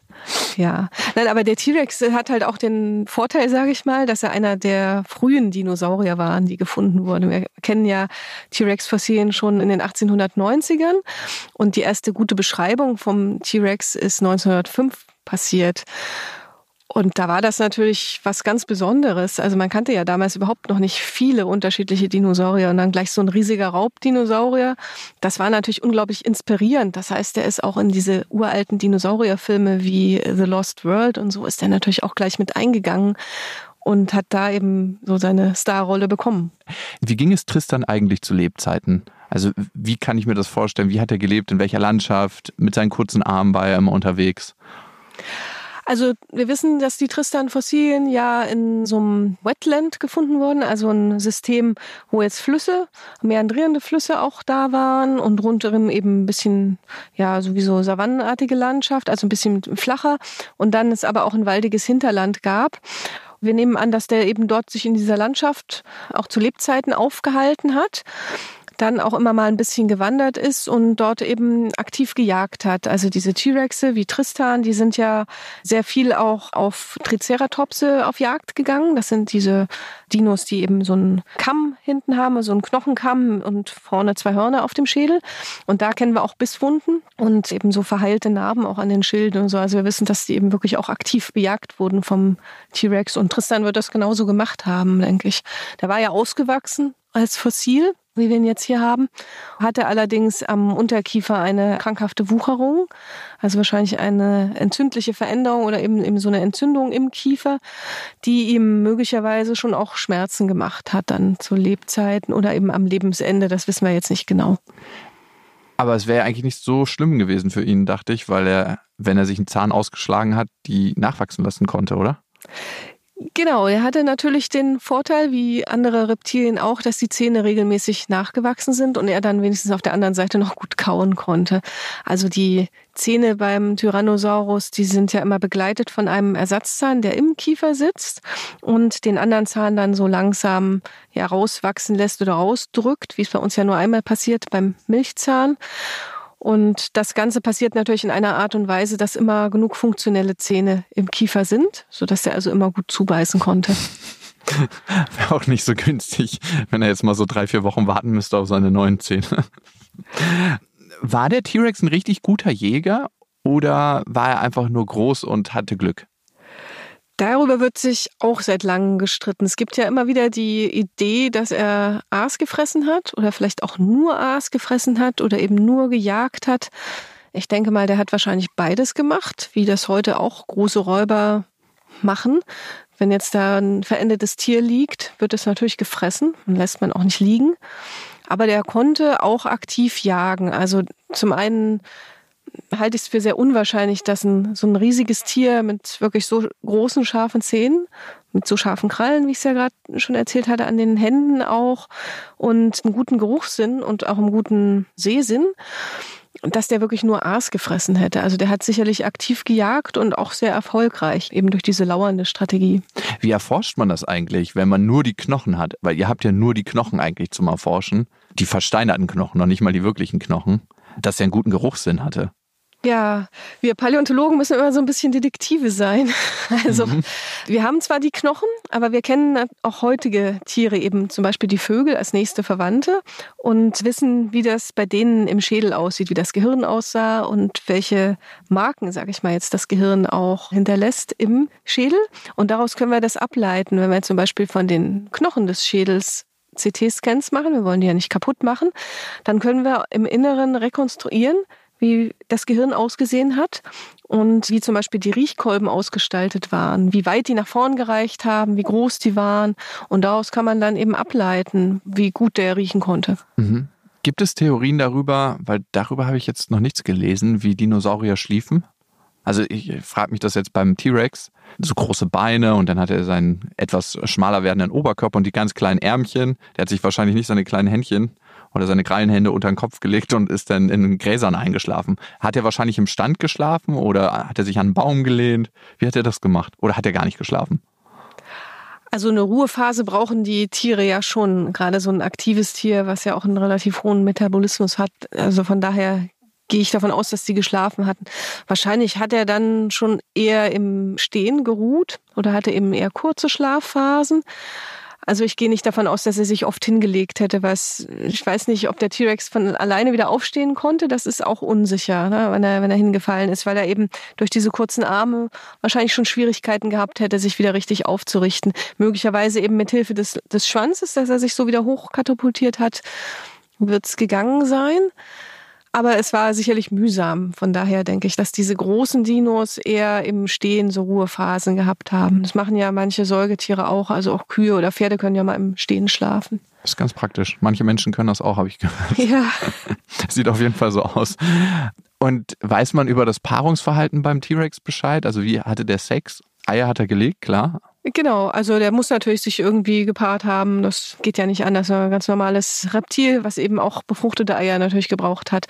Ja, nein, aber der T-Rex hat halt auch den Vorteil, sage ich mal, dass er einer der frühen Dinosaurier waren, die gefunden wurden. Wir kennen ja T-Rex-Fossilien schon in den 1890ern und die erste gute Beschreibung vom T-Rex ist 1905 passiert. Und da war das natürlich was ganz Besonderes. Also man kannte ja damals überhaupt noch nicht viele unterschiedliche Dinosaurier und dann gleich so ein riesiger Raubdinosaurier. Das war natürlich unglaublich inspirierend. Das heißt, der ist auch in diese uralten Dinosaurierfilme wie The Lost World und so ist er natürlich auch gleich mit eingegangen und hat da eben so seine Starrolle bekommen. Wie ging es Tristan eigentlich zu Lebzeiten? Also wie kann ich mir das vorstellen? Wie hat er gelebt? In welcher Landschaft? Mit seinen kurzen Armen war er immer unterwegs? Also wir wissen, dass die Tristan-Fossilien ja in so einem Wetland gefunden wurden, also ein System, wo jetzt Flüsse, meandrierende Flüsse auch da waren und rundherum eben ein bisschen, ja, sowieso savannenartige Landschaft, also ein bisschen flacher und dann es aber auch ein waldiges Hinterland gab. Wir nehmen an, dass der eben dort sich in dieser Landschaft auch zu Lebzeiten aufgehalten hat dann auch immer mal ein bisschen gewandert ist und dort eben aktiv gejagt hat. Also diese T-Rexe wie Tristan, die sind ja sehr viel auch auf Triceratopse auf Jagd gegangen. Das sind diese Dinos, die eben so einen Kamm hinten haben, so einen Knochenkamm und vorne zwei Hörner auf dem Schädel. Und da kennen wir auch Bisswunden und eben so verheilte Narben auch an den Schilden und so. Also wir wissen, dass die eben wirklich auch aktiv bejagt wurden vom T-Rex. Und Tristan wird das genauso gemacht haben, denke ich. Der war ja ausgewachsen als Fossil wie wir ihn jetzt hier haben, hatte allerdings am Unterkiefer eine krankhafte Wucherung, also wahrscheinlich eine entzündliche Veränderung oder eben, eben so eine Entzündung im Kiefer, die ihm möglicherweise schon auch Schmerzen gemacht hat, dann zu Lebzeiten oder eben am Lebensende. Das wissen wir jetzt nicht genau. Aber es wäre eigentlich nicht so schlimm gewesen für ihn, dachte ich, weil er, wenn er sich einen Zahn ausgeschlagen hat, die nachwachsen lassen konnte, oder? Genau, er hatte natürlich den Vorteil, wie andere Reptilien auch, dass die Zähne regelmäßig nachgewachsen sind und er dann wenigstens auf der anderen Seite noch gut kauen konnte. Also die Zähne beim Tyrannosaurus, die sind ja immer begleitet von einem Ersatzzahn, der im Kiefer sitzt und den anderen Zahn dann so langsam ja rauswachsen lässt oder rausdrückt, wie es bei uns ja nur einmal passiert beim Milchzahn. Und das Ganze passiert natürlich in einer Art und Weise, dass immer genug funktionelle Zähne im Kiefer sind, sodass er also immer gut zubeißen konnte. Wäre auch nicht so günstig, wenn er jetzt mal so drei, vier Wochen warten müsste auf seine neuen Zähne. War der T-Rex ein richtig guter Jäger oder war er einfach nur groß und hatte Glück? Darüber wird sich auch seit langem gestritten. Es gibt ja immer wieder die Idee, dass er Aas gefressen hat oder vielleicht auch nur Aas gefressen hat oder eben nur gejagt hat. Ich denke mal, der hat wahrscheinlich beides gemacht, wie das heute auch große Räuber machen. Wenn jetzt da ein verendetes Tier liegt, wird es natürlich gefressen und lässt man auch nicht liegen. Aber der konnte auch aktiv jagen. Also zum einen halte ich es für sehr unwahrscheinlich, dass ein, so ein riesiges Tier mit wirklich so großen, scharfen Zähnen, mit so scharfen Krallen, wie ich es ja gerade schon erzählt hatte, an den Händen auch und einen guten Geruchssinn und auch einen guten Sehsinn, dass der wirklich nur Aas gefressen hätte. Also der hat sicherlich aktiv gejagt und auch sehr erfolgreich, eben durch diese lauernde Strategie. Wie erforscht man das eigentlich, wenn man nur die Knochen hat? Weil ihr habt ja nur die Knochen eigentlich zum Erforschen. Die versteinerten Knochen, noch nicht mal die wirklichen Knochen. Dass er einen guten Geruchssinn hatte. Ja, wir Paläontologen müssen immer so ein bisschen Detektive sein. Also mhm. wir haben zwar die Knochen, aber wir kennen auch heutige Tiere, eben zum Beispiel die Vögel als nächste Verwandte und wissen, wie das bei denen im Schädel aussieht, wie das Gehirn aussah und welche Marken, sage ich mal jetzt, das Gehirn auch hinterlässt im Schädel. Und daraus können wir das ableiten, wenn wir zum Beispiel von den Knochen des Schädels CT-Scans machen, wir wollen die ja nicht kaputt machen, dann können wir im Inneren rekonstruieren, wie das Gehirn ausgesehen hat und wie zum Beispiel die Riechkolben ausgestaltet waren, wie weit die nach vorn gereicht haben, wie groß die waren. Und daraus kann man dann eben ableiten, wie gut der riechen konnte. Mhm. Gibt es Theorien darüber, weil darüber habe ich jetzt noch nichts gelesen, wie Dinosaurier schliefen? Also ich frage mich das jetzt beim T-Rex, so große Beine und dann hat er seinen etwas schmaler werdenden Oberkörper und die ganz kleinen Ärmchen. Der hat sich wahrscheinlich nicht seine kleinen Händchen oder seine Krallenhände unter den Kopf gelegt und ist dann in Gräsern eingeschlafen. Hat er wahrscheinlich im Stand geschlafen oder hat er sich an einen Baum gelehnt? Wie hat er das gemacht? Oder hat er gar nicht geschlafen? Also eine Ruhephase brauchen die Tiere ja schon, gerade so ein aktives Tier, was ja auch einen relativ hohen Metabolismus hat. Also von daher gehe ich davon aus, dass sie geschlafen hatten. Wahrscheinlich hat er dann schon eher im Stehen geruht oder hatte eben eher kurze Schlafphasen. Also ich gehe nicht davon aus, dass er sich oft hingelegt hätte, was ich weiß nicht, ob der T-Rex von alleine wieder aufstehen konnte. Das ist auch unsicher, ne, wenn er wenn er hingefallen ist, weil er eben durch diese kurzen Arme wahrscheinlich schon Schwierigkeiten gehabt hätte, sich wieder richtig aufzurichten. Möglicherweise eben mit Hilfe des des Schwanzes, dass er sich so wieder hochkatapultiert hat, wird es gegangen sein. Aber es war sicherlich mühsam. Von daher denke ich, dass diese großen Dinos eher im Stehen so Ruhephasen gehabt haben. Das machen ja manche Säugetiere auch. Also auch Kühe oder Pferde können ja mal im Stehen schlafen. Das ist ganz praktisch. Manche Menschen können das auch, habe ich gehört. Ja. Sieht auf jeden Fall so aus. Und weiß man über das Paarungsverhalten beim T-Rex Bescheid? Also wie hatte der Sex? Eier hat er gelegt, klar. Genau, also der muss natürlich sich irgendwie gepaart haben. Das geht ja nicht anders. Ein ganz normales Reptil, was eben auch befruchtete Eier natürlich gebraucht hat.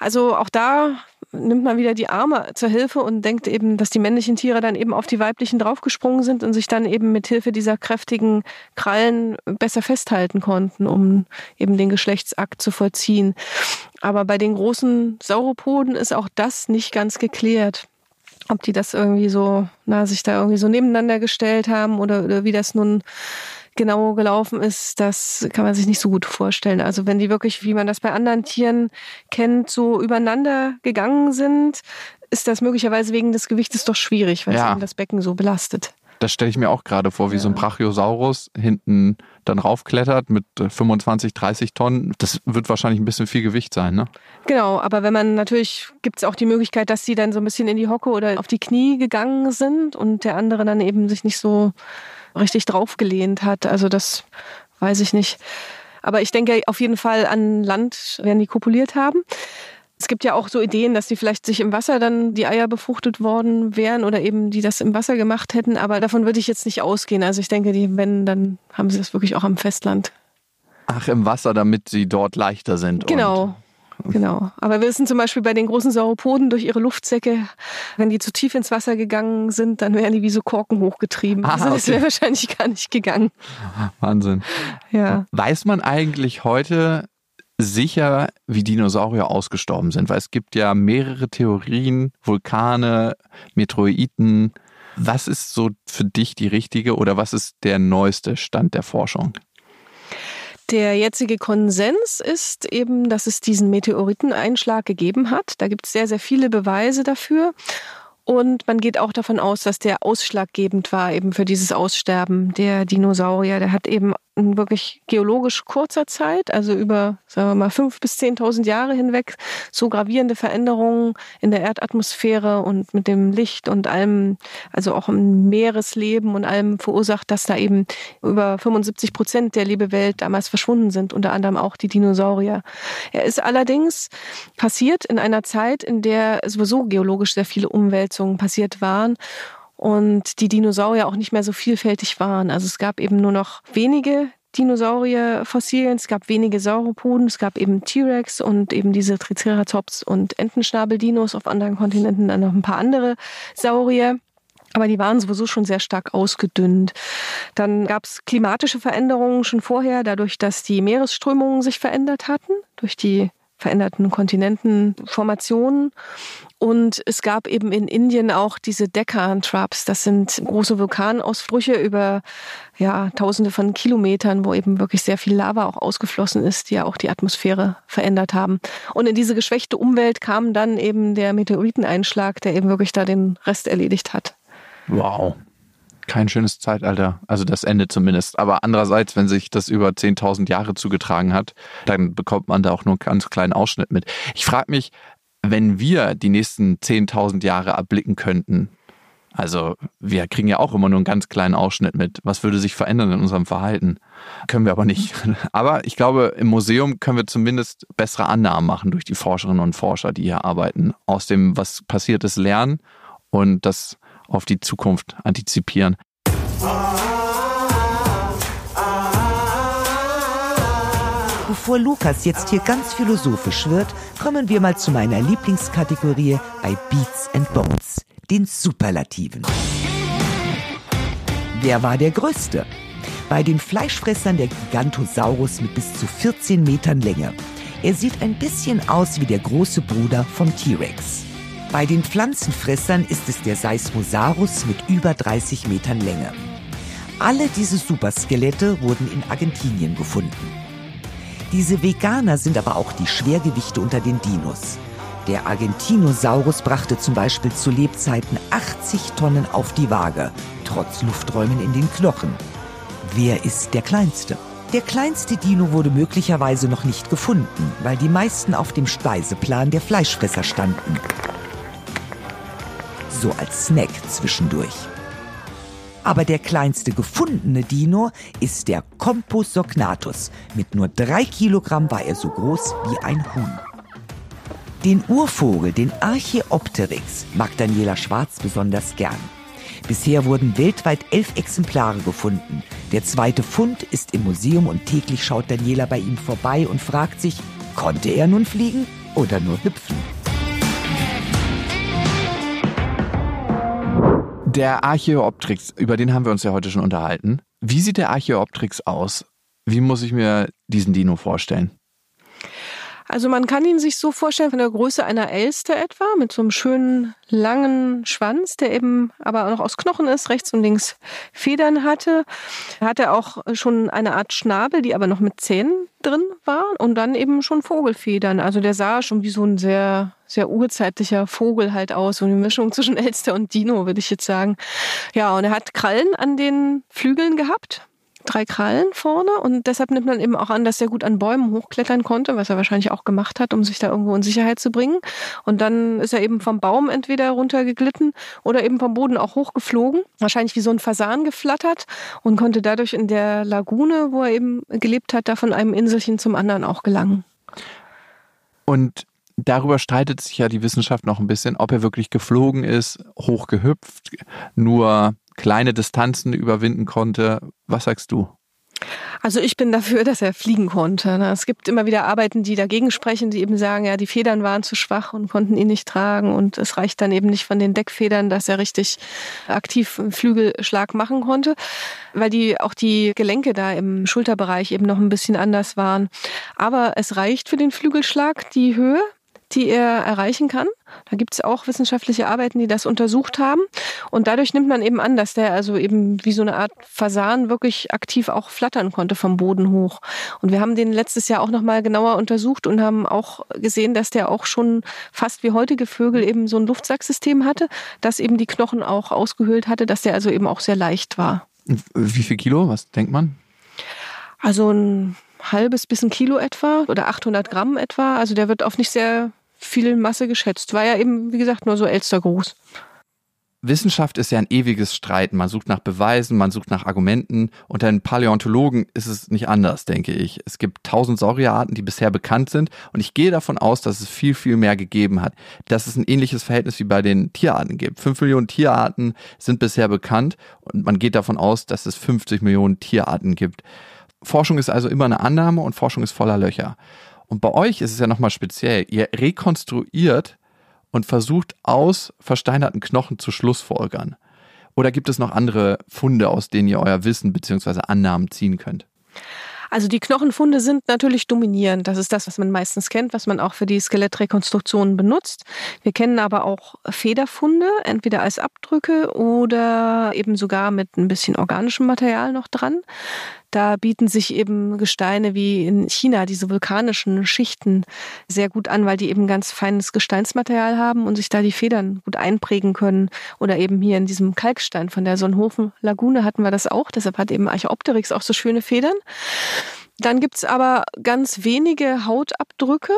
Also auch da nimmt man wieder die Arme zur Hilfe und denkt eben, dass die männlichen Tiere dann eben auf die weiblichen draufgesprungen sind und sich dann eben mit Hilfe dieser kräftigen Krallen besser festhalten konnten, um eben den Geschlechtsakt zu vollziehen. Aber bei den großen Sauropoden ist auch das nicht ganz geklärt ob die das irgendwie so, na, sich da irgendwie so nebeneinander gestellt haben oder, oder wie das nun genau gelaufen ist, das kann man sich nicht so gut vorstellen. Also wenn die wirklich, wie man das bei anderen Tieren kennt, so übereinander gegangen sind, ist das möglicherweise wegen des Gewichtes doch schwierig, weil ja. es eben das Becken so belastet. Das stelle ich mir auch gerade vor, wie ja. so ein Brachiosaurus hinten dann raufklettert mit 25, äh, 30 Tonnen. Das wird wahrscheinlich ein bisschen viel Gewicht sein, ne? Genau, aber wenn man natürlich, gibt es auch die Möglichkeit, dass sie dann so ein bisschen in die Hocke oder auf die Knie gegangen sind und der andere dann eben sich nicht so richtig draufgelehnt hat. Also das weiß ich nicht. Aber ich denke auf jeden Fall an Land werden die kopuliert haben. Es gibt ja auch so Ideen, dass die vielleicht sich im Wasser dann die Eier befruchtet worden wären oder eben die das im Wasser gemacht hätten. Aber davon würde ich jetzt nicht ausgehen. Also ich denke, die, wenn, dann haben sie das wirklich auch am Festland. Ach, im Wasser, damit sie dort leichter sind. Genau. Genau. Aber wir wissen zum Beispiel bei den großen Sauropoden durch ihre Luftsäcke, wenn die zu tief ins Wasser gegangen sind, dann wären die wie so Korken hochgetrieben. Ah, also das wäre wahrscheinlich gar nicht gegangen. Wahnsinn. Ja. Weiß man eigentlich heute, sicher, wie Dinosaurier ausgestorben sind, weil es gibt ja mehrere Theorien, Vulkane, Meteoriten. Was ist so für dich die richtige oder was ist der neueste Stand der Forschung? Der jetzige Konsens ist eben, dass es diesen Meteoriteneinschlag gegeben hat. Da gibt es sehr, sehr viele Beweise dafür. Und man geht auch davon aus, dass der ausschlaggebend war eben für dieses Aussterben der Dinosaurier. Der hat eben in wirklich geologisch kurzer Zeit, also über, sagen wir mal, fünf bis zehntausend Jahre hinweg, so gravierende Veränderungen in der Erdatmosphäre und mit dem Licht und allem, also auch im Meeresleben und allem verursacht, dass da eben über 75 Prozent der Lebewelt damals verschwunden sind, unter anderem auch die Dinosaurier. Er ist allerdings passiert in einer Zeit, in der sowieso geologisch sehr viele Umwälzungen passiert waren und die Dinosaurier auch nicht mehr so vielfältig waren. Also es gab eben nur noch wenige Dinosaurierfossilien, es gab wenige Sauropoden, es gab eben T-Rex und eben diese Triceratops und Entenschnabeldinos auf anderen Kontinenten, dann noch ein paar andere Saurier. Aber die waren sowieso schon sehr stark ausgedünnt. Dann gab es klimatische Veränderungen schon vorher, dadurch, dass die Meeresströmungen sich verändert hatten, durch die veränderten Kontinentenformationen. Und es gab eben in Indien auch diese Deccan-Traps. Das sind große Vulkanausbrüche über ja, Tausende von Kilometern, wo eben wirklich sehr viel Lava auch ausgeflossen ist, die ja auch die Atmosphäre verändert haben. Und in diese geschwächte Umwelt kam dann eben der Meteoriteneinschlag, der eben wirklich da den Rest erledigt hat. Wow. Kein schönes Zeitalter, also das Ende zumindest. Aber andererseits, wenn sich das über 10.000 Jahre zugetragen hat, dann bekommt man da auch nur einen ganz kleinen Ausschnitt mit. Ich frage mich, wenn wir die nächsten 10.000 Jahre erblicken könnten, also wir kriegen ja auch immer nur einen ganz kleinen Ausschnitt mit. Was würde sich verändern in unserem Verhalten? Können wir aber nicht. Aber ich glaube, im Museum können wir zumindest bessere Annahmen machen durch die Forscherinnen und Forscher, die hier arbeiten. Aus dem, was passiert ist, lernen und das auf die Zukunft antizipieren. Bevor Lukas jetzt hier ganz philosophisch wird, kommen wir mal zu meiner Lieblingskategorie bei Beats and Bones, den Superlativen. Wer war der Größte? Bei den Fleischfressern der Gigantosaurus mit bis zu 14 Metern Länge. Er sieht ein bisschen aus wie der große Bruder vom T-Rex. Bei den Pflanzenfressern ist es der Seismosaurus mit über 30 Metern Länge. Alle diese Superskelette wurden in Argentinien gefunden. Diese Veganer sind aber auch die Schwergewichte unter den Dinos. Der Argentinosaurus brachte zum Beispiel zu Lebzeiten 80 Tonnen auf die Waage, trotz Lufträumen in den Knochen. Wer ist der kleinste? Der kleinste Dino wurde möglicherweise noch nicht gefunden, weil die meisten auf dem Speiseplan der Fleischfresser standen. So als Snack zwischendurch. Aber der kleinste gefundene Dino ist der Compus sognatus. Mit nur drei Kilogramm war er so groß wie ein Huhn. Den Urvogel, den Archaeopteryx, mag Daniela Schwarz besonders gern. Bisher wurden weltweit elf Exemplare gefunden. Der zweite Fund ist im Museum und täglich schaut Daniela bei ihm vorbei und fragt sich, konnte er nun fliegen oder nur hüpfen? Der Archaeopteryx, über den haben wir uns ja heute schon unterhalten. Wie sieht der Archaeopteryx aus? Wie muss ich mir diesen Dino vorstellen? Also man kann ihn sich so vorstellen von der Größe einer Elster etwa, mit so einem schönen langen Schwanz, der eben aber auch noch aus Knochen ist, rechts und links Federn hatte. Hat er auch schon eine Art Schnabel, die aber noch mit Zähnen drin war und dann eben schon Vogelfedern. Also der sah schon wie so ein sehr, sehr urzeitlicher Vogel halt aus, so eine Mischung zwischen Elster und Dino, würde ich jetzt sagen. Ja, und er hat Krallen an den Flügeln gehabt drei Krallen vorne und deshalb nimmt man eben auch an, dass er gut an Bäumen hochklettern konnte, was er wahrscheinlich auch gemacht hat, um sich da irgendwo in Sicherheit zu bringen. Und dann ist er eben vom Baum entweder runtergeglitten oder eben vom Boden auch hochgeflogen, wahrscheinlich wie so ein Fasan geflattert und konnte dadurch in der Lagune, wo er eben gelebt hat, da von einem Inselchen zum anderen auch gelangen. Und darüber streitet sich ja die Wissenschaft noch ein bisschen, ob er wirklich geflogen ist, hochgehüpft, nur kleine Distanzen überwinden konnte. Was sagst du? Also ich bin dafür, dass er fliegen konnte. Ne? Es gibt immer wieder Arbeiten, die dagegen sprechen, die eben sagen, ja, die Federn waren zu schwach und konnten ihn nicht tragen und es reicht dann eben nicht von den Deckfedern, dass er richtig aktiv einen Flügelschlag machen konnte, weil die auch die Gelenke da im Schulterbereich eben noch ein bisschen anders waren. Aber es reicht für den Flügelschlag die Höhe, die er erreichen kann. Da gibt es auch wissenschaftliche Arbeiten, die das untersucht haben. Und dadurch nimmt man eben an, dass der also eben wie so eine Art Fasan wirklich aktiv auch flattern konnte vom Boden hoch. Und wir haben den letztes Jahr auch nochmal genauer untersucht und haben auch gesehen, dass der auch schon fast wie heutige Vögel eben so ein Luftsacksystem hatte, das eben die Knochen auch ausgehöhlt hatte, dass der also eben auch sehr leicht war. Wie viel Kilo? Was denkt man? Also ein halbes bis ein Kilo etwa oder 800 Gramm etwa. Also der wird auf nicht sehr viel Masse geschätzt. War ja eben, wie gesagt, nur so Elstergruß. Wissenschaft ist ja ein ewiges Streiten. Man sucht nach Beweisen, man sucht nach Argumenten. Unter den Paläontologen ist es nicht anders, denke ich. Es gibt tausend Saurierarten, die bisher bekannt sind. Und ich gehe davon aus, dass es viel, viel mehr gegeben hat. Dass es ein ähnliches Verhältnis wie bei den Tierarten gibt. Fünf Millionen Tierarten sind bisher bekannt. Und man geht davon aus, dass es 50 Millionen Tierarten gibt. Forschung ist also immer eine Annahme und Forschung ist voller Löcher. Und bei euch ist es ja nochmal speziell. Ihr rekonstruiert und versucht aus versteinerten Knochen zu Schlussfolgern? Oder gibt es noch andere Funde, aus denen ihr euer Wissen bzw. Annahmen ziehen könnt? Also die Knochenfunde sind natürlich dominierend. Das ist das, was man meistens kennt, was man auch für die Skelettrekonstruktionen benutzt. Wir kennen aber auch Federfunde, entweder als Abdrücke oder eben sogar mit ein bisschen organischem Material noch dran. Da bieten sich eben Gesteine wie in China, diese vulkanischen Schichten, sehr gut an, weil die eben ganz feines Gesteinsmaterial haben und sich da die Federn gut einprägen können. Oder eben hier in diesem Kalkstein von der Sonnhofen Lagune hatten wir das auch. Deshalb hat eben Archaeopteryx auch so schöne Federn. Dann gibt's aber ganz wenige Hautabdrücke,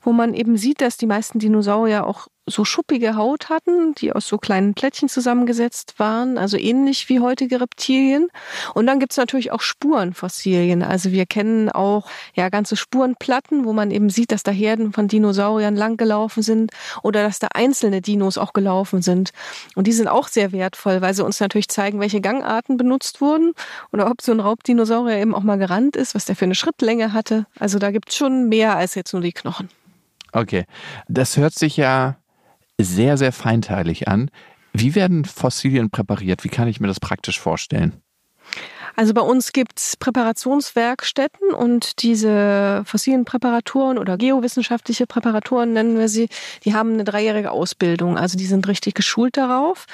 wo man eben sieht, dass die meisten Dinosaurier auch so schuppige Haut hatten, die aus so kleinen Plättchen zusammengesetzt waren, also ähnlich wie heutige Reptilien. Und dann gibt's natürlich auch Spurenfossilien. Also wir kennen auch ja ganze Spurenplatten, wo man eben sieht, dass da Herden von Dinosauriern langgelaufen sind oder dass da einzelne Dinos auch gelaufen sind. Und die sind auch sehr wertvoll, weil sie uns natürlich zeigen, welche Gangarten benutzt wurden oder ob so ein Raubdinosaurier eben auch mal gerannt ist, was der für eine Schrittlänge hatte. Also da gibt's schon mehr als jetzt nur die Knochen. Okay, das hört sich ja sehr, sehr feinteilig an. Wie werden Fossilien präpariert? Wie kann ich mir das praktisch vorstellen? Also bei uns gibt's Präparationswerkstätten und diese fossilen Präparatoren oder geowissenschaftliche Präparatoren nennen wir sie, die haben eine dreijährige Ausbildung. Also die sind richtig geschult darauf.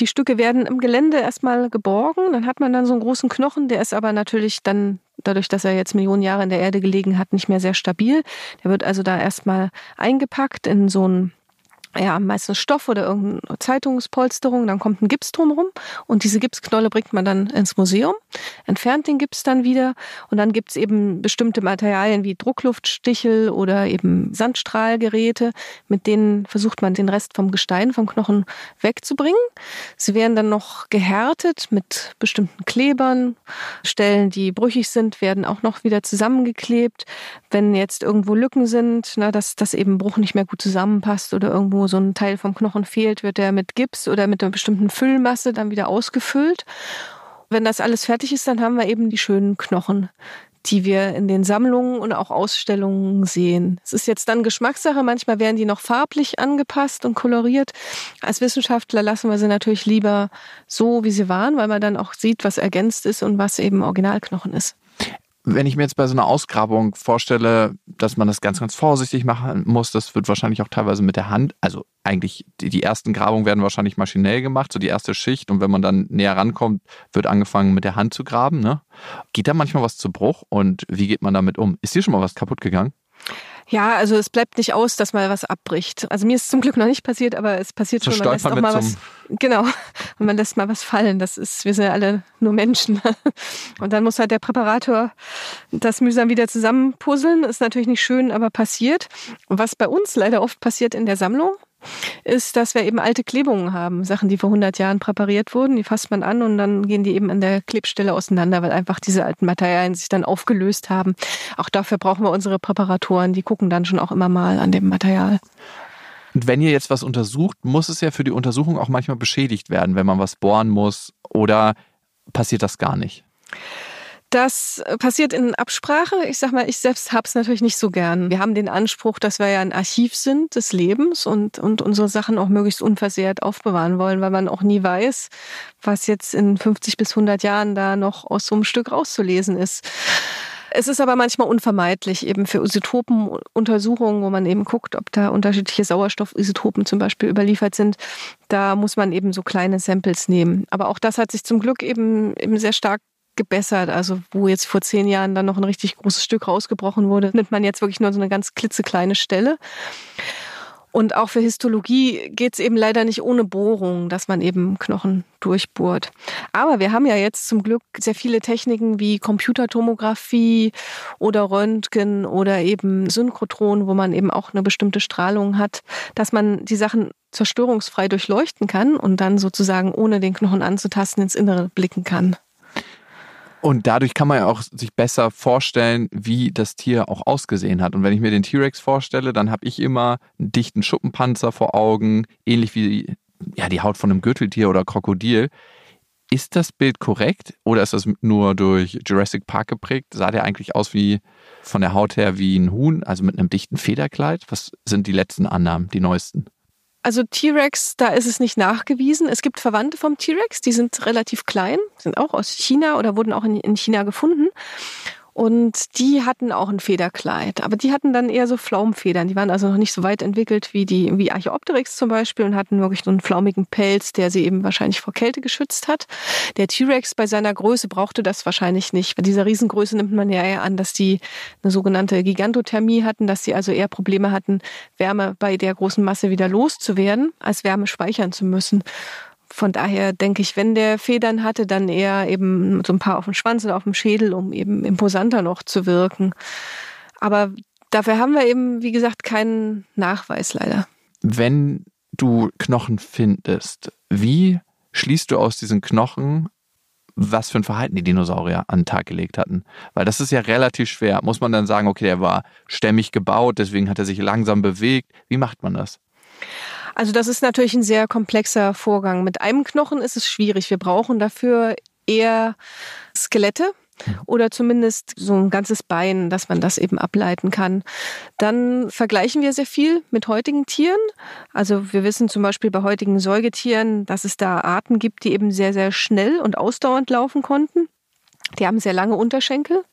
Die Stücke werden im Gelände erstmal geborgen, dann hat man dann so einen großen Knochen, der ist aber natürlich dann dadurch, dass er jetzt Millionen Jahre in der Erde gelegen hat, nicht mehr sehr stabil. Der wird also da erstmal eingepackt in so ein ja, meistens Stoff oder irgendeine Zeitungspolsterung, dann kommt ein Gips drumherum und diese Gipsknolle bringt man dann ins Museum, entfernt den Gips dann wieder und dann gibt's eben bestimmte Materialien wie Druckluftstichel oder eben Sandstrahlgeräte, mit denen versucht man den Rest vom Gestein, vom Knochen wegzubringen. Sie werden dann noch gehärtet mit bestimmten Klebern. Stellen, die brüchig sind, werden auch noch wieder zusammengeklebt. Wenn jetzt irgendwo Lücken sind, na, dass das eben Bruch nicht mehr gut zusammenpasst oder irgendwo so ein Teil vom Knochen fehlt, wird der mit Gips oder mit einer bestimmten Füllmasse dann wieder ausgefüllt. Wenn das alles fertig ist, dann haben wir eben die schönen Knochen, die wir in den Sammlungen und auch Ausstellungen sehen. Es ist jetzt dann Geschmackssache. Manchmal werden die noch farblich angepasst und koloriert. Als Wissenschaftler lassen wir sie natürlich lieber so, wie sie waren, weil man dann auch sieht, was ergänzt ist und was eben Originalknochen ist wenn ich mir jetzt bei so einer Ausgrabung vorstelle, dass man das ganz, ganz vorsichtig machen muss, das wird wahrscheinlich auch teilweise mit der Hand, also eigentlich die, die ersten Grabungen werden wahrscheinlich maschinell gemacht, so die erste Schicht und wenn man dann näher rankommt, wird angefangen mit der Hand zu graben. Ne? Geht da manchmal was zu Bruch und wie geht man damit um? Ist hier schon mal was kaputt gegangen? Ja, also es bleibt nicht aus, dass mal was abbricht. Also mir ist zum Glück noch nicht passiert, aber es passiert so schon. Man lässt auch mal was. Genau. Und man lässt mal was fallen. Das ist, wir sind ja alle nur Menschen. Und dann muss halt der Präparator das mühsam wieder zusammenpuzzeln. Ist natürlich nicht schön, aber passiert. Und was bei uns leider oft passiert in der Sammlung, ist, dass wir eben alte Klebungen haben. Sachen, die vor 100 Jahren präpariert wurden, die fasst man an und dann gehen die eben an der Klebstelle auseinander, weil einfach diese alten Materialien sich dann aufgelöst haben. Auch dafür brauchen wir unsere Präparatoren, die gucken dann schon auch immer mal an dem Material. Und wenn ihr jetzt was untersucht, muss es ja für die Untersuchung auch manchmal beschädigt werden, wenn man was bohren muss oder passiert das gar nicht? Das passiert in Absprache. Ich sag mal, ich selbst hab's natürlich nicht so gern. Wir haben den Anspruch, dass wir ja ein Archiv sind des Lebens und, und unsere Sachen auch möglichst unversehrt aufbewahren wollen, weil man auch nie weiß, was jetzt in 50 bis 100 Jahren da noch aus so einem Stück rauszulesen ist. Es ist aber manchmal unvermeidlich, eben für Isotopenuntersuchungen, wo man eben guckt, ob da unterschiedliche Sauerstoffisotopen zum Beispiel überliefert sind. Da muss man eben so kleine Samples nehmen. Aber auch das hat sich zum Glück eben, eben sehr stark gebessert. Also wo jetzt vor zehn Jahren dann noch ein richtig großes Stück rausgebrochen wurde, nimmt man jetzt wirklich nur so eine ganz klitzekleine Stelle. Und auch für Histologie geht es eben leider nicht ohne Bohrung, dass man eben Knochen durchbohrt. Aber wir haben ja jetzt zum Glück sehr viele Techniken wie Computertomographie oder Röntgen oder eben Synchrotron, wo man eben auch eine bestimmte Strahlung hat, dass man die Sachen zerstörungsfrei durchleuchten kann und dann sozusagen ohne den Knochen anzutasten ins Innere blicken kann. Und dadurch kann man ja auch sich besser vorstellen, wie das Tier auch ausgesehen hat. Und wenn ich mir den T-Rex vorstelle, dann habe ich immer einen dichten Schuppenpanzer vor Augen, ähnlich wie ja, die Haut von einem Gürteltier oder Krokodil. Ist das Bild korrekt oder ist das nur durch Jurassic Park geprägt? Sah der eigentlich aus wie von der Haut her wie ein Huhn, also mit einem dichten Federkleid? Was sind die letzten Annahmen, die neuesten? Also T-Rex, da ist es nicht nachgewiesen. Es gibt Verwandte vom T-Rex, die sind relativ klein, sind auch aus China oder wurden auch in, China gefunden. Und die hatten auch ein Federkleid, aber die hatten dann eher so Pflaumenfedern. Die waren also noch nicht so weit entwickelt wie die wie Archaeopteryx zum Beispiel und hatten wirklich so einen flaumigen Pelz, der sie eben wahrscheinlich vor Kälte geschützt hat. Der T-Rex bei seiner Größe brauchte das wahrscheinlich nicht. Bei dieser Riesengröße nimmt man ja eher an, dass die eine sogenannte Gigantothermie hatten, dass sie also eher Probleme hatten, Wärme bei der großen Masse wieder loszuwerden, als Wärme speichern zu müssen. Von daher denke ich, wenn der Federn hatte, dann eher eben so ein paar auf dem Schwanz oder auf dem Schädel, um eben imposanter noch zu wirken. Aber dafür haben wir eben, wie gesagt, keinen Nachweis leider. Wenn du Knochen findest, wie schließt du aus diesen Knochen, was für ein Verhalten die Dinosaurier an den Tag gelegt hatten? Weil das ist ja relativ schwer. Muss man dann sagen, okay, der war stämmig gebaut, deswegen hat er sich langsam bewegt. Wie macht man das? Also das ist natürlich ein sehr komplexer Vorgang. Mit einem Knochen ist es schwierig. Wir brauchen dafür eher Skelette oder zumindest so ein ganzes Bein, dass man das eben ableiten kann. Dann vergleichen wir sehr viel mit heutigen Tieren. Also wir wissen zum Beispiel bei heutigen Säugetieren, dass es da Arten gibt, die eben sehr, sehr schnell und ausdauernd laufen konnten. Die haben sehr lange Unterschenkel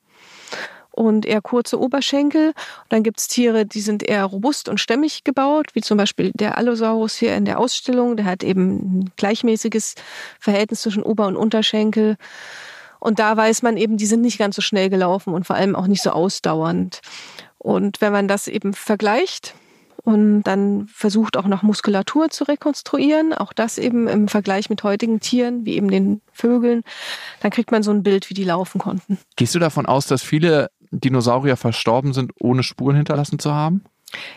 und eher kurze Oberschenkel. Und dann gibt's Tiere, die sind eher robust und stämmig gebaut, wie zum Beispiel der Allosaurus hier in der Ausstellung. Der hat eben ein gleichmäßiges Verhältnis zwischen Ober- und Unterschenkel. Und da weiß man eben, die sind nicht ganz so schnell gelaufen und vor allem auch nicht so ausdauernd. Und wenn man das eben vergleicht, und dann versucht auch noch Muskulatur zu rekonstruieren, auch das eben im Vergleich mit heutigen Tieren, wie eben den Vögeln, dann kriegt man so ein Bild, wie die laufen konnten. Gehst du davon aus, dass viele Dinosaurier verstorben sind, ohne Spuren hinterlassen zu haben?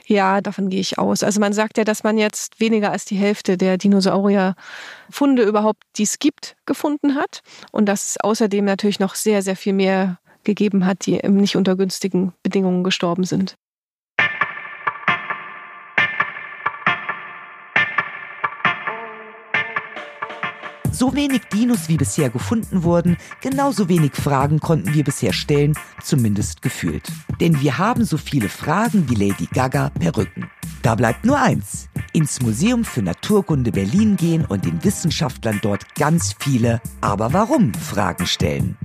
Ja, davon gehe ich aus. Also man sagt ja, dass man jetzt weniger als die Hälfte der Dinosaurierfunde überhaupt, die es gibt, gefunden hat. Und dass es außerdem natürlich noch sehr, sehr viel mehr gegeben hat, die nicht unter günstigen Bedingungen gestorben sind. So wenig Dinos wie bisher gefunden wurden, genauso wenig Fragen konnten wir bisher stellen, zumindest gefühlt. Denn wir haben so viele Fragen wie Lady Gaga Perücken. Da bleibt nur eins. Ins Museum für Naturkunde Berlin gehen und den Wissenschaftlern dort ganz viele Aber warum Fragen stellen.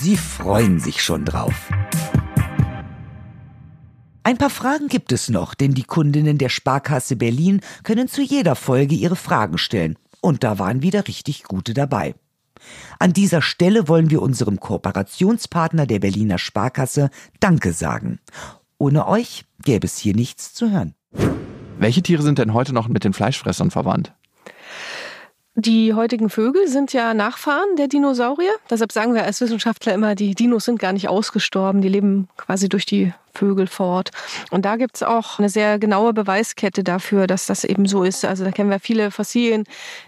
Sie freuen sich schon drauf. Ein paar Fragen gibt es noch, denn die Kundinnen der Sparkasse Berlin können zu jeder Folge ihre Fragen stellen und da waren wieder richtig gute dabei. An dieser Stelle wollen wir unserem Kooperationspartner der Berliner Sparkasse Danke sagen. Ohne euch gäbe es hier nichts zu hören. Welche Tiere sind denn heute noch mit den Fleischfressern verwandt? Die heutigen Vögel sind ja Nachfahren der Dinosaurier. Deshalb sagen wir als Wissenschaftler immer, die Dinos sind gar nicht ausgestorben. Die leben quasi durch die Vögel fort. Und da gibt's auch eine sehr genaue Beweiskette dafür, dass das eben so ist. Also da kennen wir viele Fossilien,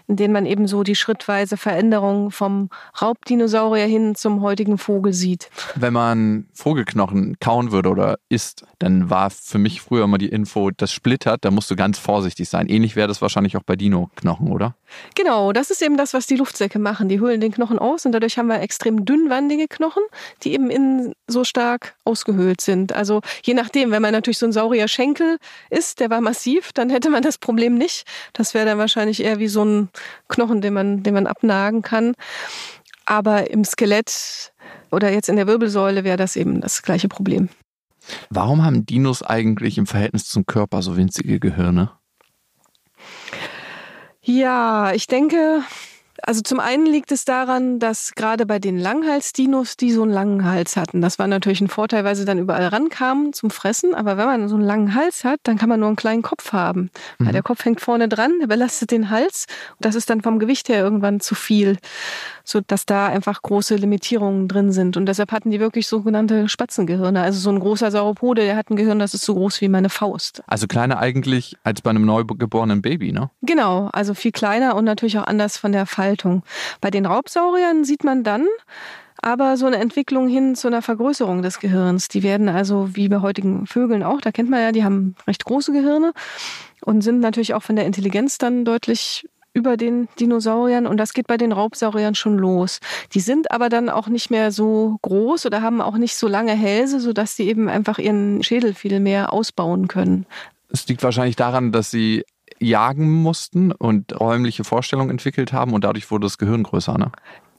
in denen man eben so die schrittweise Veränderung vom Raubdinosaurier hin zum heutigen Vogel sieht. Wenn man Vogelknochen kauen würde oder isst, dann war für mich früher immer die Info, das splittert, da musst du ganz vorsichtig sein. Ähnlich wäre das wahrscheinlich auch bei Dino-Knochen, oder? Genau, das ist eben das, was die Luftsäcke machen. Die höhlen den Knochen aus und dadurch haben wir extrem dünnwandige Knochen, die eben innen so stark ausgehöhlt sind. Also je nachdem, wenn man natürlich so ein saurier Schenkel ist, der war massiv, dann hätte man das Problem nicht. Das wäre dann wahrscheinlich eher wie so ein Knochen, den man, den man abnagen kann. Aber im Skelett oder jetzt in der Wirbelsäule wäre das eben das gleiche Problem. Warum haben Dinos eigentlich im Verhältnis zum Körper so winzige Gehirne? Ja, ich denke, Also zum einen liegt es daran, dass gerade bei den Langhalsdinos, die so einen langen Hals hatten, das war natürlich ein Vorteil, weil sie dann überall rankamen zum Fressen. Aber wenn man so einen langen Hals hat, dann kann man nur einen kleinen Kopf haben. Mhm. Weil der Kopf hängt vorne dran, der belastet den Hals. Und das ist dann vom Gewicht her irgendwann zu viel, so dass da einfach große Limitierungen drin sind. Und deshalb hatten die wirklich sogenannte Spatzengehirne. Also so ein großer Sauropode, der hat ein Gehirn, das ist so groß wie meine Faust. Also kleiner eigentlich als bei einem neugeborenen Baby, ne? Genau, also viel kleiner und natürlich auch anders von der Faltung. Bei den Raubsauriern sieht man dann, aber so eine Entwicklung hin zu einer Vergrößerung des Gehirns. Die werden also wie bei heutigen Vögeln auch, da kennt man ja, die haben recht große Gehirne und sind natürlich auch von der Intelligenz dann deutlich über den Dinosauriern und das geht bei den Raubsauriern schon los. Die sind aber dann auch nicht mehr so groß oder haben auch nicht so lange Hälse, sodass sie eben einfach ihren Schädel viel mehr ausbauen können. Es liegt wahrscheinlich daran, dass sie jagen mussten und räumliche Vorstellungen entwickelt haben und dadurch wurde das Gehirn größer, ne?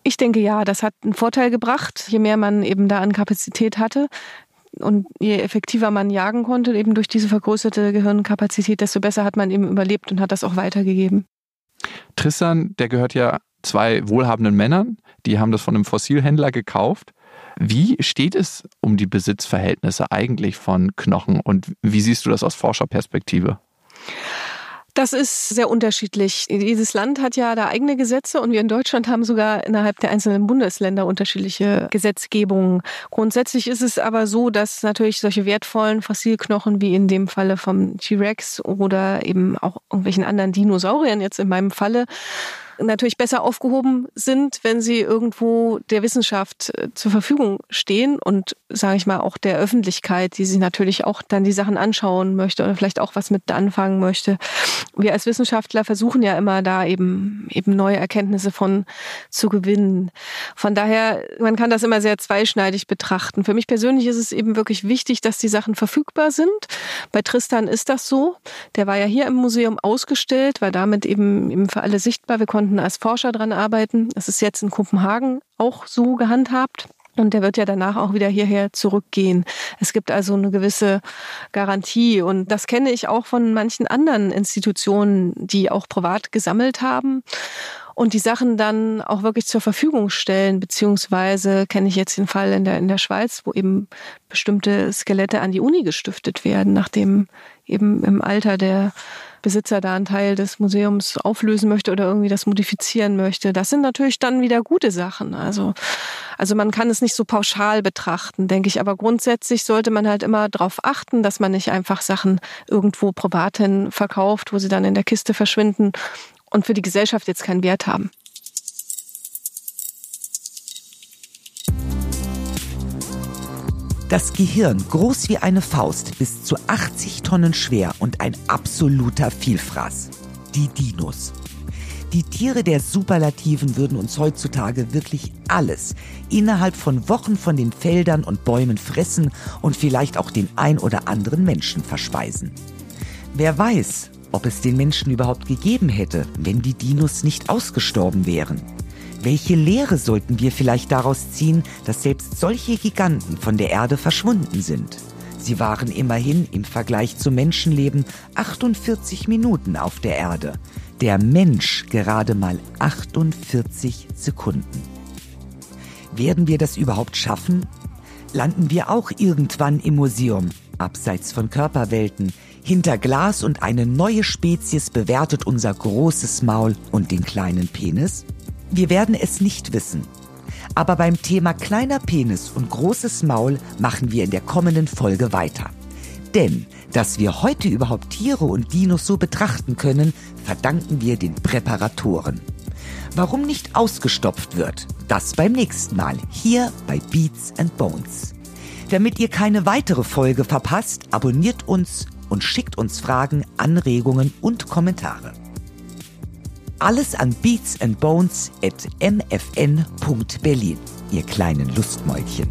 Ich denke ja, das hat einen Vorteil gebracht, je mehr man eben da an Kapazität hatte. Und je effektiver man jagen konnte, eben durch diese vergrößerte Gehirnkapazität, desto besser hat man eben überlebt und hat das auch weitergegeben. Tristan, der gehört ja zwei wohlhabenden Männern, die haben das von einem Fossilhändler gekauft. Wie steht es um die Besitzverhältnisse eigentlich von Knochen und wie siehst du das aus Forscherperspektive? Das ist sehr unterschiedlich. Jedes Land hat ja da eigene Gesetze und wir in Deutschland haben sogar innerhalb der einzelnen Bundesländer unterschiedliche Gesetzgebungen. Grundsätzlich ist es aber so, dass natürlich solche wertvollen Fossilknochen wie in dem Falle vom T-Rex oder eben auch irgendwelchen anderen Dinosauriern jetzt in meinem Falle natürlich besser aufgehoben sind, wenn sie irgendwo der Wissenschaft äh, zur Verfügung stehen und, sage ich mal, auch der Öffentlichkeit, die sich natürlich auch dann die Sachen anschauen möchte oder vielleicht auch was mit anfangen möchte. Wir als Wissenschaftler versuchen ja immer da eben, eben neue Erkenntnisse von zu gewinnen. Von daher, man kann das immer sehr zweischneidig betrachten. Für mich persönlich ist es eben wirklich wichtig, dass die Sachen verfügbar sind. Bei Tristan ist das so. Der war ja hier im Museum ausgestellt, war damit eben, eben für alle sichtbar. Wir konnten konnten als Forscher dran arbeiten. Es ist jetzt in Kopenhagen auch so gehandhabt. Und der wird ja danach auch wieder hierher zurückgehen. Es gibt also eine gewisse Garantie. Und das kenne ich auch von manchen anderen Institutionen, die auch privat gesammelt haben und die Sachen dann auch wirklich zur Verfügung stellen. Beziehungsweise kenne ich jetzt den Fall in der, in der Schweiz, wo eben bestimmte Skelette an die Uni gestiftet werden, nachdem eben im Alter der Besitzer da einen Teil des Museums auflösen möchte oder irgendwie das modifizieren möchte. Das sind natürlich dann wieder gute Sachen. Also, also man kann es nicht so pauschal betrachten, denke ich. Aber grundsätzlich sollte man halt immer darauf achten, dass man nicht einfach Sachen irgendwo privat hin verkauft, wo sie dann in der Kiste verschwinden und für die Gesellschaft jetzt keinen Wert haben. Das Gehirn, groß wie eine Faust, bis zu 80 Tonnen schwer und ein absoluter Vielfraß. Die Dinos. Die Tiere der Superlativen würden uns heutzutage wirklich alles innerhalb von Wochen von den Feldern und Bäumen fressen und vielleicht auch den ein oder anderen Menschen verspeisen. Wer weiß, ob es den Menschen überhaupt gegeben hätte, wenn die Dinos nicht ausgestorben wären. Welche Lehre sollten wir vielleicht daraus ziehen, dass selbst solche Giganten von der Erde verschwunden sind? Sie waren immerhin im Vergleich zum Menschenleben 48 Minuten auf der Erde. Der Mensch gerade mal 48 Sekunden. Werden wir das überhaupt schaffen? Landen wir auch irgendwann im Museum, abseits von Körperwelten, hinter Glas und eine neue Spezies bewertet unser großes Maul und den kleinen Penis? Wir werden es nicht wissen. Aber beim Thema kleiner Penis und großes Maul machen wir in der kommenden Folge weiter. Denn, dass wir heute überhaupt Tiere und Dinos so betrachten können, verdanken wir den Präparatoren. Warum nicht ausgestopft wird, das beim nächsten Mal hier bei Beats and Bones. Damit ihr keine weitere Folge verpasst, abonniert uns und schickt uns Fragen, Anregungen und Kommentare. Alles an Beats and Bones at mfn.berlin, ihr kleinen Lustmäulchen.